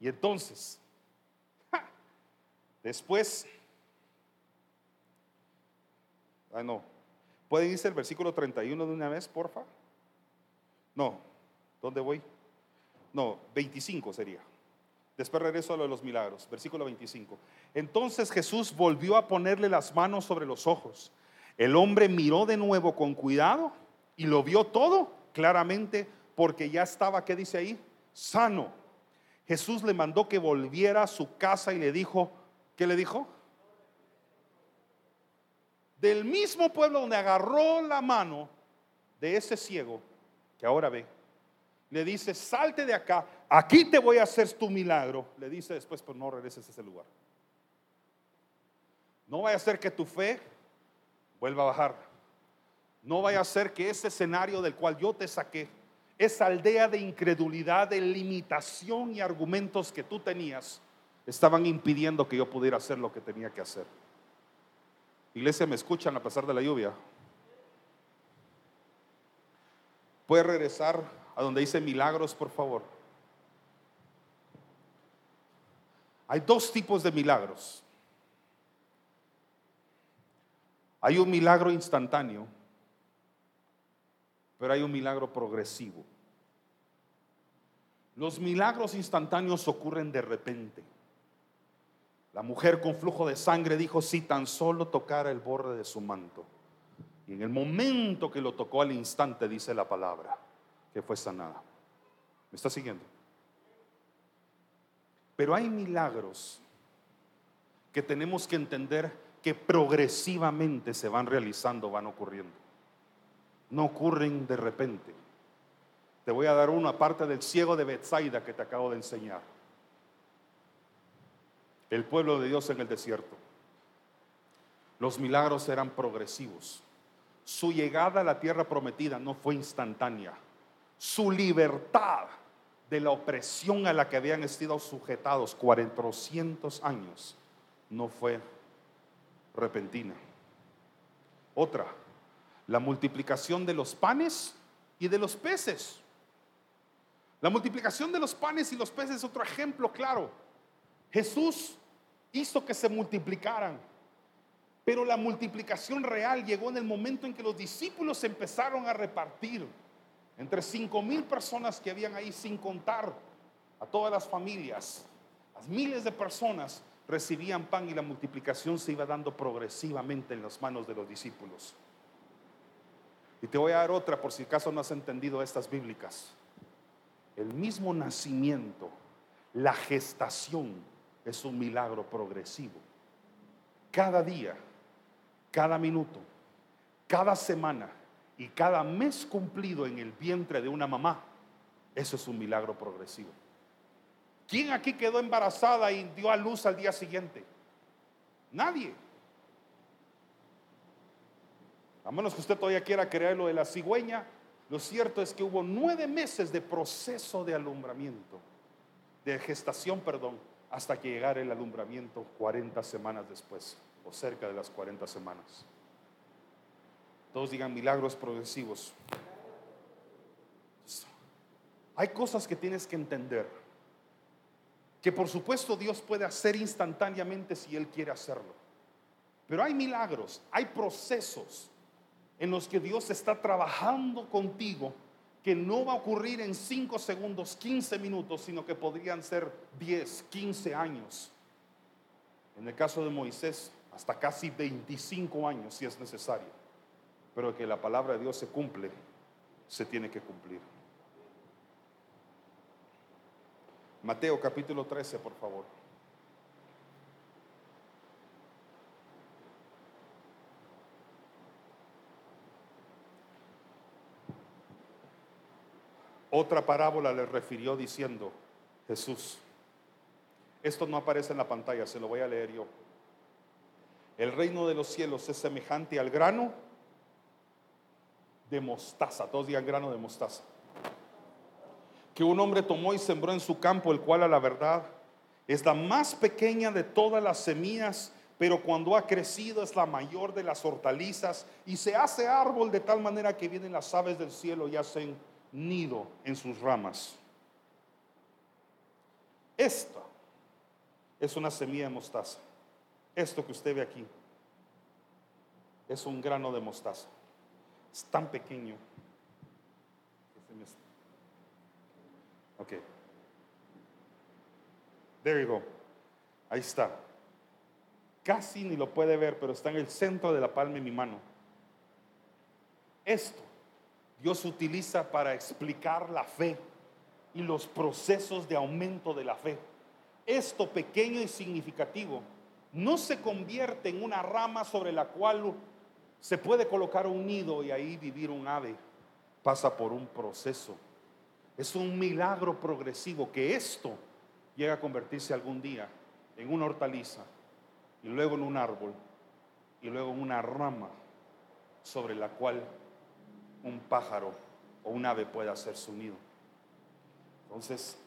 Y entonces, después, no, ¿pueden irse el versículo 31 de una vez, porfa? No, ¿dónde voy? No, 25 sería. Después regreso a lo de los milagros, versículo 25. Entonces Jesús volvió a ponerle las manos sobre los ojos el hombre miró de nuevo con cuidado y lo vio todo claramente porque ya estaba, ¿qué dice ahí? Sano. Jesús le mandó que volviera a su casa y le dijo, ¿qué le dijo? Del mismo pueblo donde agarró la mano de ese ciego que ahora ve, le dice, salte de acá, aquí te voy a hacer tu milagro. Le dice después, pero no regreses a ese lugar. No vaya a ser que tu fe vuelva a bajar. No vaya a ser que ese escenario del cual yo te saqué, esa aldea de incredulidad, de limitación y argumentos que tú tenías, estaban impidiendo que yo pudiera hacer lo que tenía que hacer. Iglesia, ¿me escuchan a pesar de la lluvia? ¿Puede regresar a donde dice milagros, por favor? Hay dos tipos de milagros. Hay un milagro instantáneo, pero hay un milagro progresivo. Los milagros instantáneos ocurren de repente. La mujer con flujo de sangre dijo, si tan solo tocara el borde de su manto. Y en el momento que lo tocó al instante, dice la palabra, que fue sanada. ¿Me está siguiendo? Pero hay milagros que tenemos que entender que progresivamente se van realizando, van ocurriendo. No ocurren de repente. Te voy a dar una parte del ciego de Bethsaida que te acabo de enseñar. El pueblo de Dios en el desierto. Los milagros eran progresivos. Su llegada a la tierra prometida no fue instantánea. Su libertad de la opresión a la que habían sido sujetados 400 años no fue repentina. Otra, la multiplicación de los panes y de los peces. La multiplicación de los panes y los peces es otro ejemplo claro. Jesús hizo que se multiplicaran, pero la multiplicación real llegó en el momento en que los discípulos empezaron a repartir entre cinco mil personas que habían ahí sin contar a todas las familias, las miles de personas recibían pan y la multiplicación se iba dando progresivamente en las manos de los discípulos. Y te voy a dar otra por si acaso no has entendido estas bíblicas. El mismo nacimiento, la gestación es un milagro progresivo. Cada día, cada minuto, cada semana y cada mes cumplido en el vientre de una mamá, eso es un milagro progresivo. ¿Quién aquí quedó embarazada y dio a luz al día siguiente? Nadie. A menos que usted todavía quiera creer lo de la cigüeña, lo cierto es que hubo nueve meses de proceso de alumbramiento, de gestación, perdón, hasta que llegara el alumbramiento 40 semanas después, o cerca de las 40 semanas. Todos digan milagros progresivos. Hay cosas que tienes que entender que por supuesto Dios puede hacer instantáneamente si Él quiere hacerlo. Pero hay milagros, hay procesos en los que Dios está trabajando contigo que no va a ocurrir en 5 segundos, 15 minutos, sino que podrían ser 10, 15 años. En el caso de Moisés, hasta casi 25 años si es necesario. Pero que la palabra de Dios se cumple, se tiene que cumplir. Mateo capítulo 13, por favor. Otra parábola le refirió diciendo, Jesús, esto no aparece en la pantalla, se lo voy a leer yo. El reino de los cielos es semejante al grano de mostaza, todos digan grano de mostaza que un hombre tomó y sembró en su campo, el cual a la verdad es la más pequeña de todas las semillas, pero cuando ha crecido es la mayor de las hortalizas y se hace árbol de tal manera que vienen las aves del cielo y hacen nido en sus ramas. Esta es una semilla de mostaza. Esto que usted ve aquí es un grano de mostaza. Es tan pequeño Ok. There you go. Ahí está. Casi ni lo puede ver, pero está en el centro de la palma de mi mano. Esto Dios utiliza para explicar la fe y los procesos de aumento de la fe. Esto pequeño y significativo no se convierte en una rama sobre la cual se puede colocar un nido y ahí vivir un ave. Pasa por un proceso es un milagro progresivo que esto llega a convertirse algún día en una hortaliza y luego en un árbol y luego en una rama sobre la cual un pájaro o un ave puede hacer su nido. Entonces,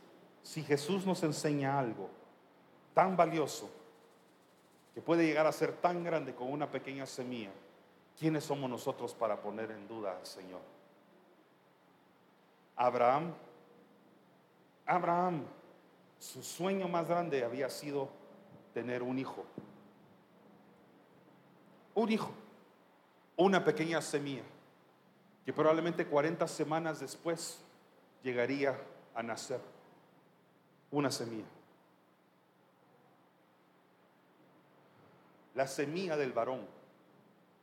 si Jesús nos enseña algo tan valioso que puede llegar a ser tan grande con una pequeña semilla, ¿quiénes somos nosotros para poner en duda al Señor? Abraham, Abraham, su sueño más grande había sido tener un hijo. Un hijo, una pequeña semilla, que probablemente 40 semanas después llegaría a nacer. Una semilla. La semilla del varón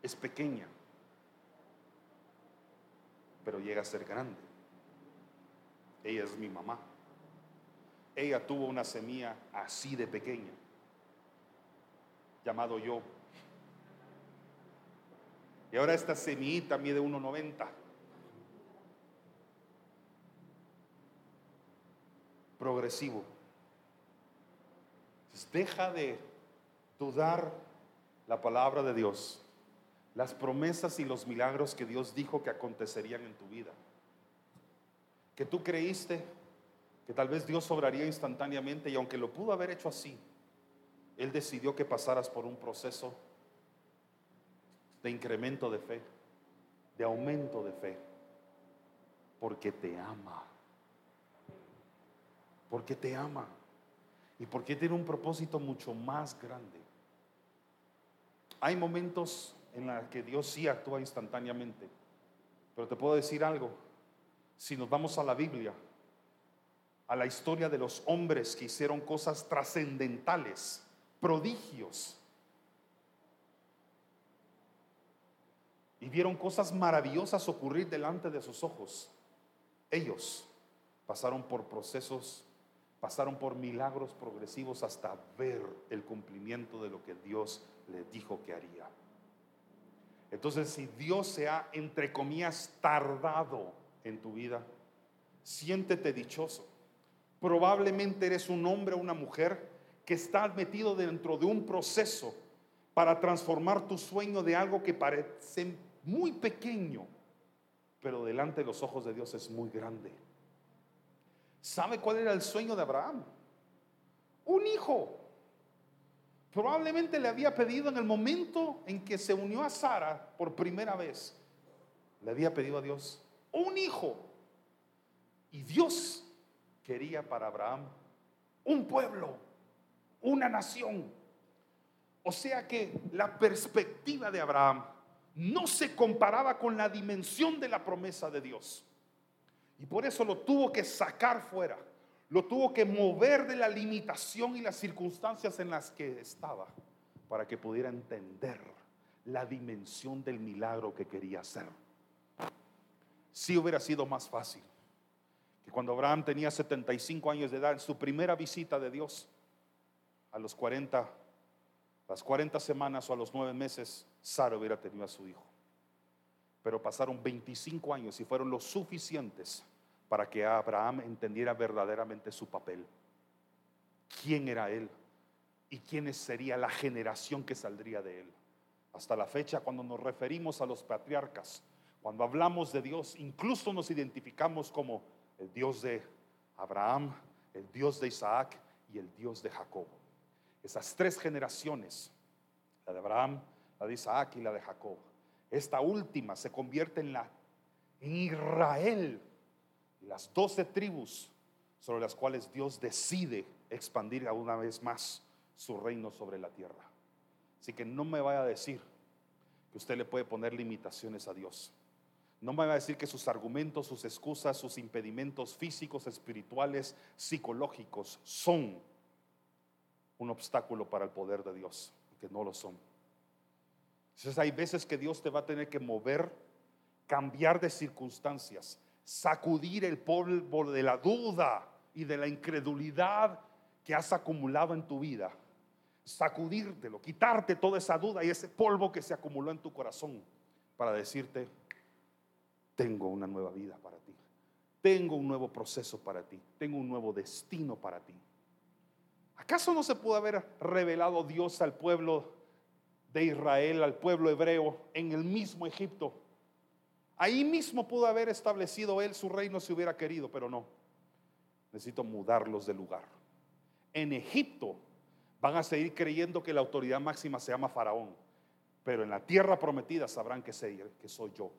es pequeña, pero llega a ser grande. Ella es mi mamá. Ella tuvo una semilla así de pequeña, llamado yo. Y ahora esta semillita mide 1,90. Progresivo. deja de dudar la palabra de Dios, las promesas y los milagros que Dios dijo que acontecerían en tu vida que tú creíste que tal vez Dios sobraría instantáneamente y aunque lo pudo haber hecho así, Él decidió que pasaras por un proceso de incremento de fe, de aumento de fe, porque te ama, porque te ama. Y porque tiene un propósito mucho más grande. Hay momentos en los que Dios sí actúa instantáneamente, pero te puedo decir algo, si nos vamos a la Biblia, a la historia de los hombres que hicieron cosas trascendentales, prodigios, y vieron cosas maravillosas ocurrir delante de sus ojos. Ellos pasaron por procesos, pasaron por milagros progresivos hasta ver el cumplimiento de lo que Dios les dijo que haría. Entonces, si Dios se ha, entre comillas, tardado en tu vida, siéntete dichoso. Probablemente eres un hombre o una mujer que está metido dentro de un proceso para transformar tu sueño de algo que parece muy pequeño, pero delante de los ojos de Dios es muy grande. ¿Sabe cuál era el sueño de Abraham? Un hijo. Probablemente le había pedido en el momento en que se unió a Sara por primera vez, le había pedido a Dios un hijo. Y Dios quería para Abraham un pueblo, una nación. O sea que la perspectiva de Abraham no se comparaba con la dimensión de la promesa de Dios. Y por eso lo tuvo que sacar fuera, lo tuvo que mover de la limitación y las circunstancias en las que estaba para que pudiera entender la dimensión del milagro que quería hacer. Si hubiera sido más fácil que cuando Abraham tenía 75 años de edad, en su primera visita de Dios, a los 40, las 40 semanas o a los 9 meses, Sara hubiera tenido a su hijo. Pero pasaron 25 años y fueron los suficientes para que Abraham entendiera verdaderamente su papel. ¿Quién era él? ¿Y quién sería la generación que saldría de él? Hasta la fecha, cuando nos referimos a los patriarcas, cuando hablamos de Dios, incluso nos identificamos como el Dios de Abraham, el Dios de Isaac y el Dios de Jacob. Esas tres generaciones, la de Abraham, la de Isaac y la de Jacob. Esta última se convierte en la en Israel, las doce tribus sobre las cuales Dios decide expandir una vez más su reino sobre la tierra. Así que no me vaya a decir que usted le puede poner limitaciones a Dios. No me va a decir que sus argumentos, sus excusas, sus impedimentos físicos, espirituales, psicológicos son un obstáculo para el poder de Dios, que no lo son. Entonces hay veces que Dios te va a tener que mover, cambiar de circunstancias, sacudir el polvo de la duda y de la incredulidad que has acumulado en tu vida. Sacudírtelo, quitarte toda esa duda y ese polvo que se acumuló en tu corazón para decirte, tengo una nueva vida para ti. Tengo un nuevo proceso para ti. Tengo un nuevo destino para ti. ¿Acaso no se pudo haber revelado Dios al pueblo de Israel, al pueblo hebreo, en el mismo Egipto? Ahí mismo pudo haber establecido él su reino si hubiera querido, pero no. Necesito mudarlos de lugar. En Egipto van a seguir creyendo que la autoridad máxima se llama Faraón, pero en la tierra prometida sabrán que soy yo.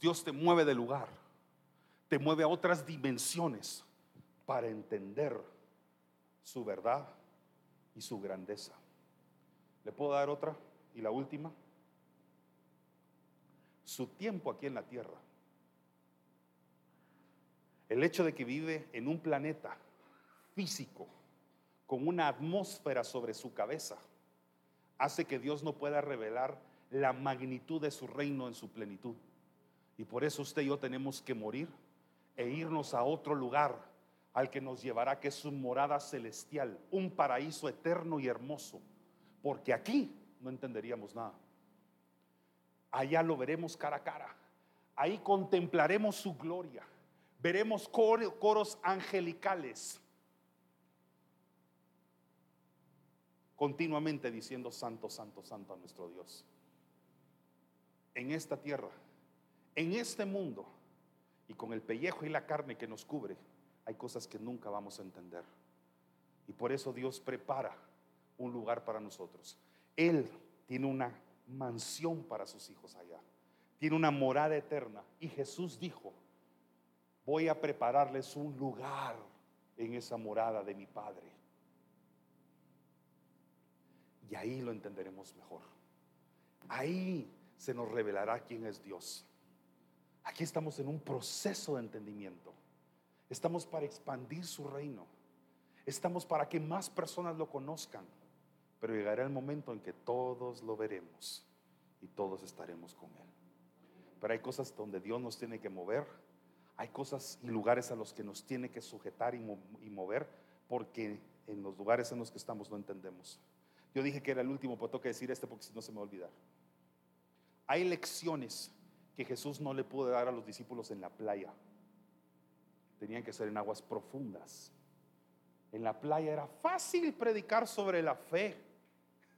Dios te mueve de lugar, te mueve a otras dimensiones para entender su verdad y su grandeza. ¿Le puedo dar otra? Y la última. Su tiempo aquí en la tierra. El hecho de que vive en un planeta físico con una atmósfera sobre su cabeza hace que Dios no pueda revelar la magnitud de su reino en su plenitud. Y por eso usted y yo tenemos que morir e irnos a otro lugar al que nos llevará, que es su morada celestial, un paraíso eterno y hermoso. Porque aquí no entenderíamos nada. Allá lo veremos cara a cara. Ahí contemplaremos su gloria. Veremos coros angelicales continuamente diciendo santo, santo, santo a nuestro Dios. En esta tierra en este mundo Y con el pellejo y la carne que nos cubre, hay cosas que nunca vamos a entender. Y por eso Dios prepara un lugar para nosotros. Él tiene una mansión para sus hijos allá. Tiene una morada eterna. Y Jesús dijo, voy a prepararles un lugar en esa morada de mi Padre. Y ahí lo entenderemos mejor. Ahí se nos revelará quién es Dios. Aquí estamos en un proceso de entendimiento. Estamos para expandir su reino. Estamos para que más personas lo conozcan. Pero llegará el momento en que todos lo veremos y todos estaremos con Él. Pero hay cosas donde Dios nos tiene que mover. Hay cosas y lugares a los que nos tiene que sujetar y, mover porque en los lugares en los que estamos no entendemos. Yo dije que era el último, pero tengo que decir este porque si no se me va a olvidar. Hay lecciones que Jesús no le pudo dar a los discípulos en la playa. Tenían que ser en aguas profundas. En la playa era fácil predicar sobre la fe.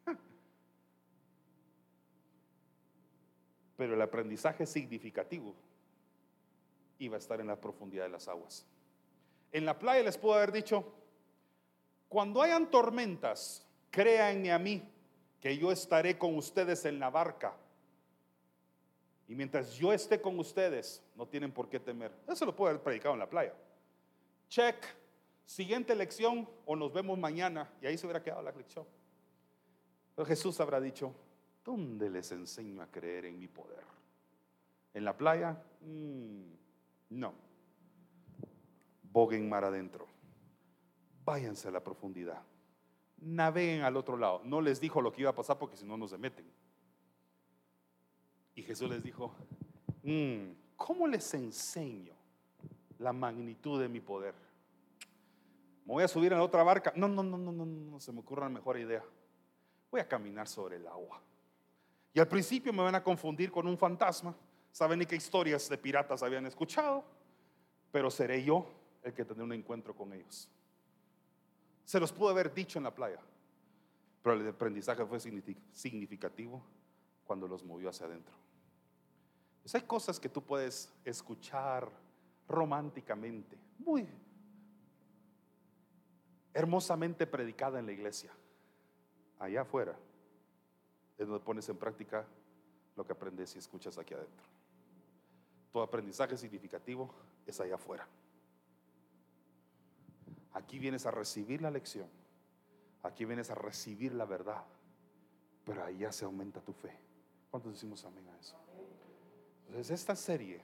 *laughs* Pero el aprendizaje significativo iba a estar en la profundidad de las aguas. En la playa les puedo haber dicho, cuando hayan tormentas, créanme a mí que yo estaré con ustedes en la barca. Y mientras yo esté con ustedes, no tienen por qué temer. Eso lo puedo haber predicado en la playa. Check. Siguiente lección o nos vemos mañana. Y ahí se hubiera quedado la lección. Pero Jesús habrá dicho, ¿dónde les enseño a creer en mi poder? ¿En la playa? Mm, no. Boguen mar adentro. Váyanse a la profundidad naveguen al otro lado. No les dijo lo que iba a pasar porque si no nos meten. Y Jesús les dijo, mm, ¿cómo les enseño la magnitud de mi poder? ¿Me voy a subir en la otra barca? No, no, no, no, no, no, se me ocurre una mejor idea. Voy a caminar sobre el agua. Y al principio me van a confundir con un fantasma. Saben ni qué historias de piratas habían escuchado, pero seré yo el que tendré un encuentro con ellos. Se los pudo haber dicho en la playa, pero el aprendizaje fue significativo cuando los movió hacia adentro. Pues hay cosas que tú puedes escuchar románticamente, muy hermosamente predicada en la iglesia. Allá afuera es donde pones en práctica lo que aprendes y escuchas aquí adentro. Tu aprendizaje significativo es allá afuera. Aquí vienes a recibir la lección. Aquí vienes a recibir la verdad. Pero ya se aumenta tu fe. ¿Cuántos decimos amén a eso? Entonces esta serie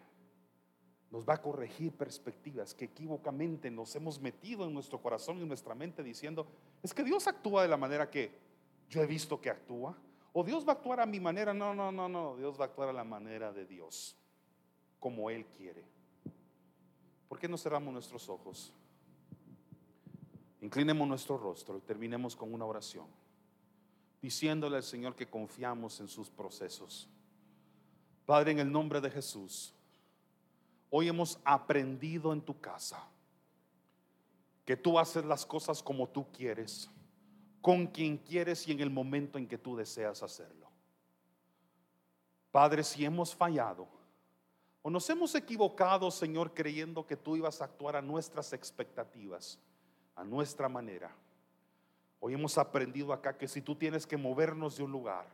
nos va a corregir perspectivas que equivocamente nos hemos metido en nuestro corazón y en nuestra mente diciendo, es que Dios actúa de la manera que yo he visto que actúa. O Dios va a actuar a mi manera. No, no, no, no. Dios va a actuar a la manera de Dios, como Él quiere. ¿Por qué no cerramos nuestros ojos? Inclinemos nuestro rostro y terminemos con una oración, diciéndole al Señor que confiamos en sus procesos. Padre, en el nombre de Jesús, hoy hemos aprendido en tu casa que tú haces las cosas como tú quieres, con quien quieres y en el momento en que tú deseas hacerlo. Padre, si hemos fallado o nos hemos equivocado, Señor, creyendo que tú ibas a actuar a nuestras expectativas, a nuestra manera. Hoy hemos aprendido acá que si tú tienes que movernos de un lugar,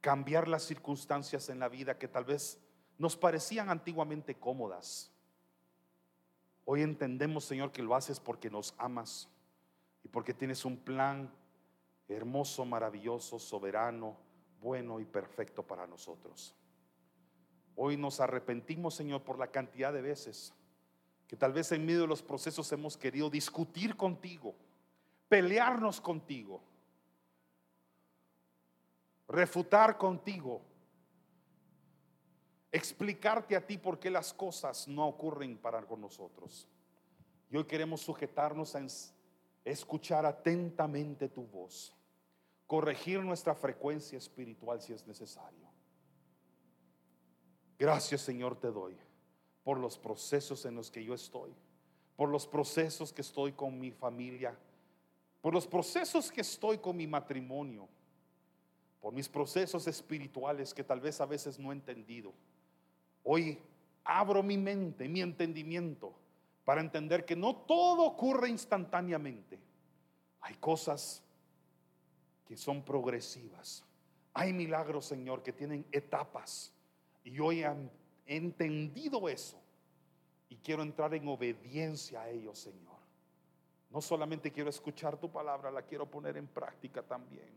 cambiar las circunstancias en la vida que tal vez nos parecían antiguamente cómodas, hoy entendemos, Señor, que lo haces porque nos amas y porque tienes un plan hermoso, maravilloso, soberano, bueno y perfecto para nosotros. Hoy nos arrepentimos, Señor, por la cantidad de veces que tal vez en medio de los procesos hemos querido discutir contigo, pelearnos contigo, refutar contigo, explicarte a ti por qué las cosas no ocurren para con nosotros. Y hoy queremos sujetarnos a escuchar atentamente tu voz, corregir nuestra frecuencia espiritual si es necesario. Gracias Señor te doy por los procesos en los que yo estoy, por los procesos que estoy con mi familia, por los procesos que estoy con mi matrimonio, por mis procesos espirituales que tal vez a veces no he entendido. Hoy abro mi mente, mi entendimiento, para entender que no todo ocurre instantáneamente. Hay cosas que son progresivas. Hay milagros, Señor, que tienen etapas. Y hoy he entendido eso. Y quiero entrar en obediencia a ellos, Señor. No solamente quiero escuchar tu palabra, la quiero poner en práctica también.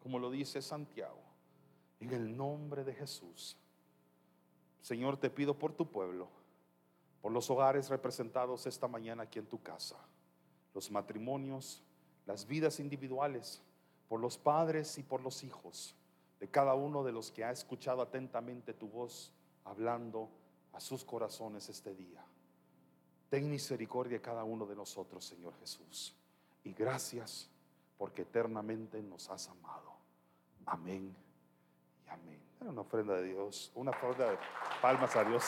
Como lo dice Santiago. En el nombre de Jesús. Señor, te pido por tu pueblo, por los hogares representados esta mañana aquí en tu casa, los matrimonios, las vidas individuales, por los padres y por los hijos de cada uno de los que ha escuchado atentamente tu voz hablando a sus corazones este día. Ten misericordia cada uno de nosotros, Señor Jesús. Y gracias porque eternamente nos has amado. Amén y amén. Una ofrenda de Dios, una ofrenda de palmas a Dios.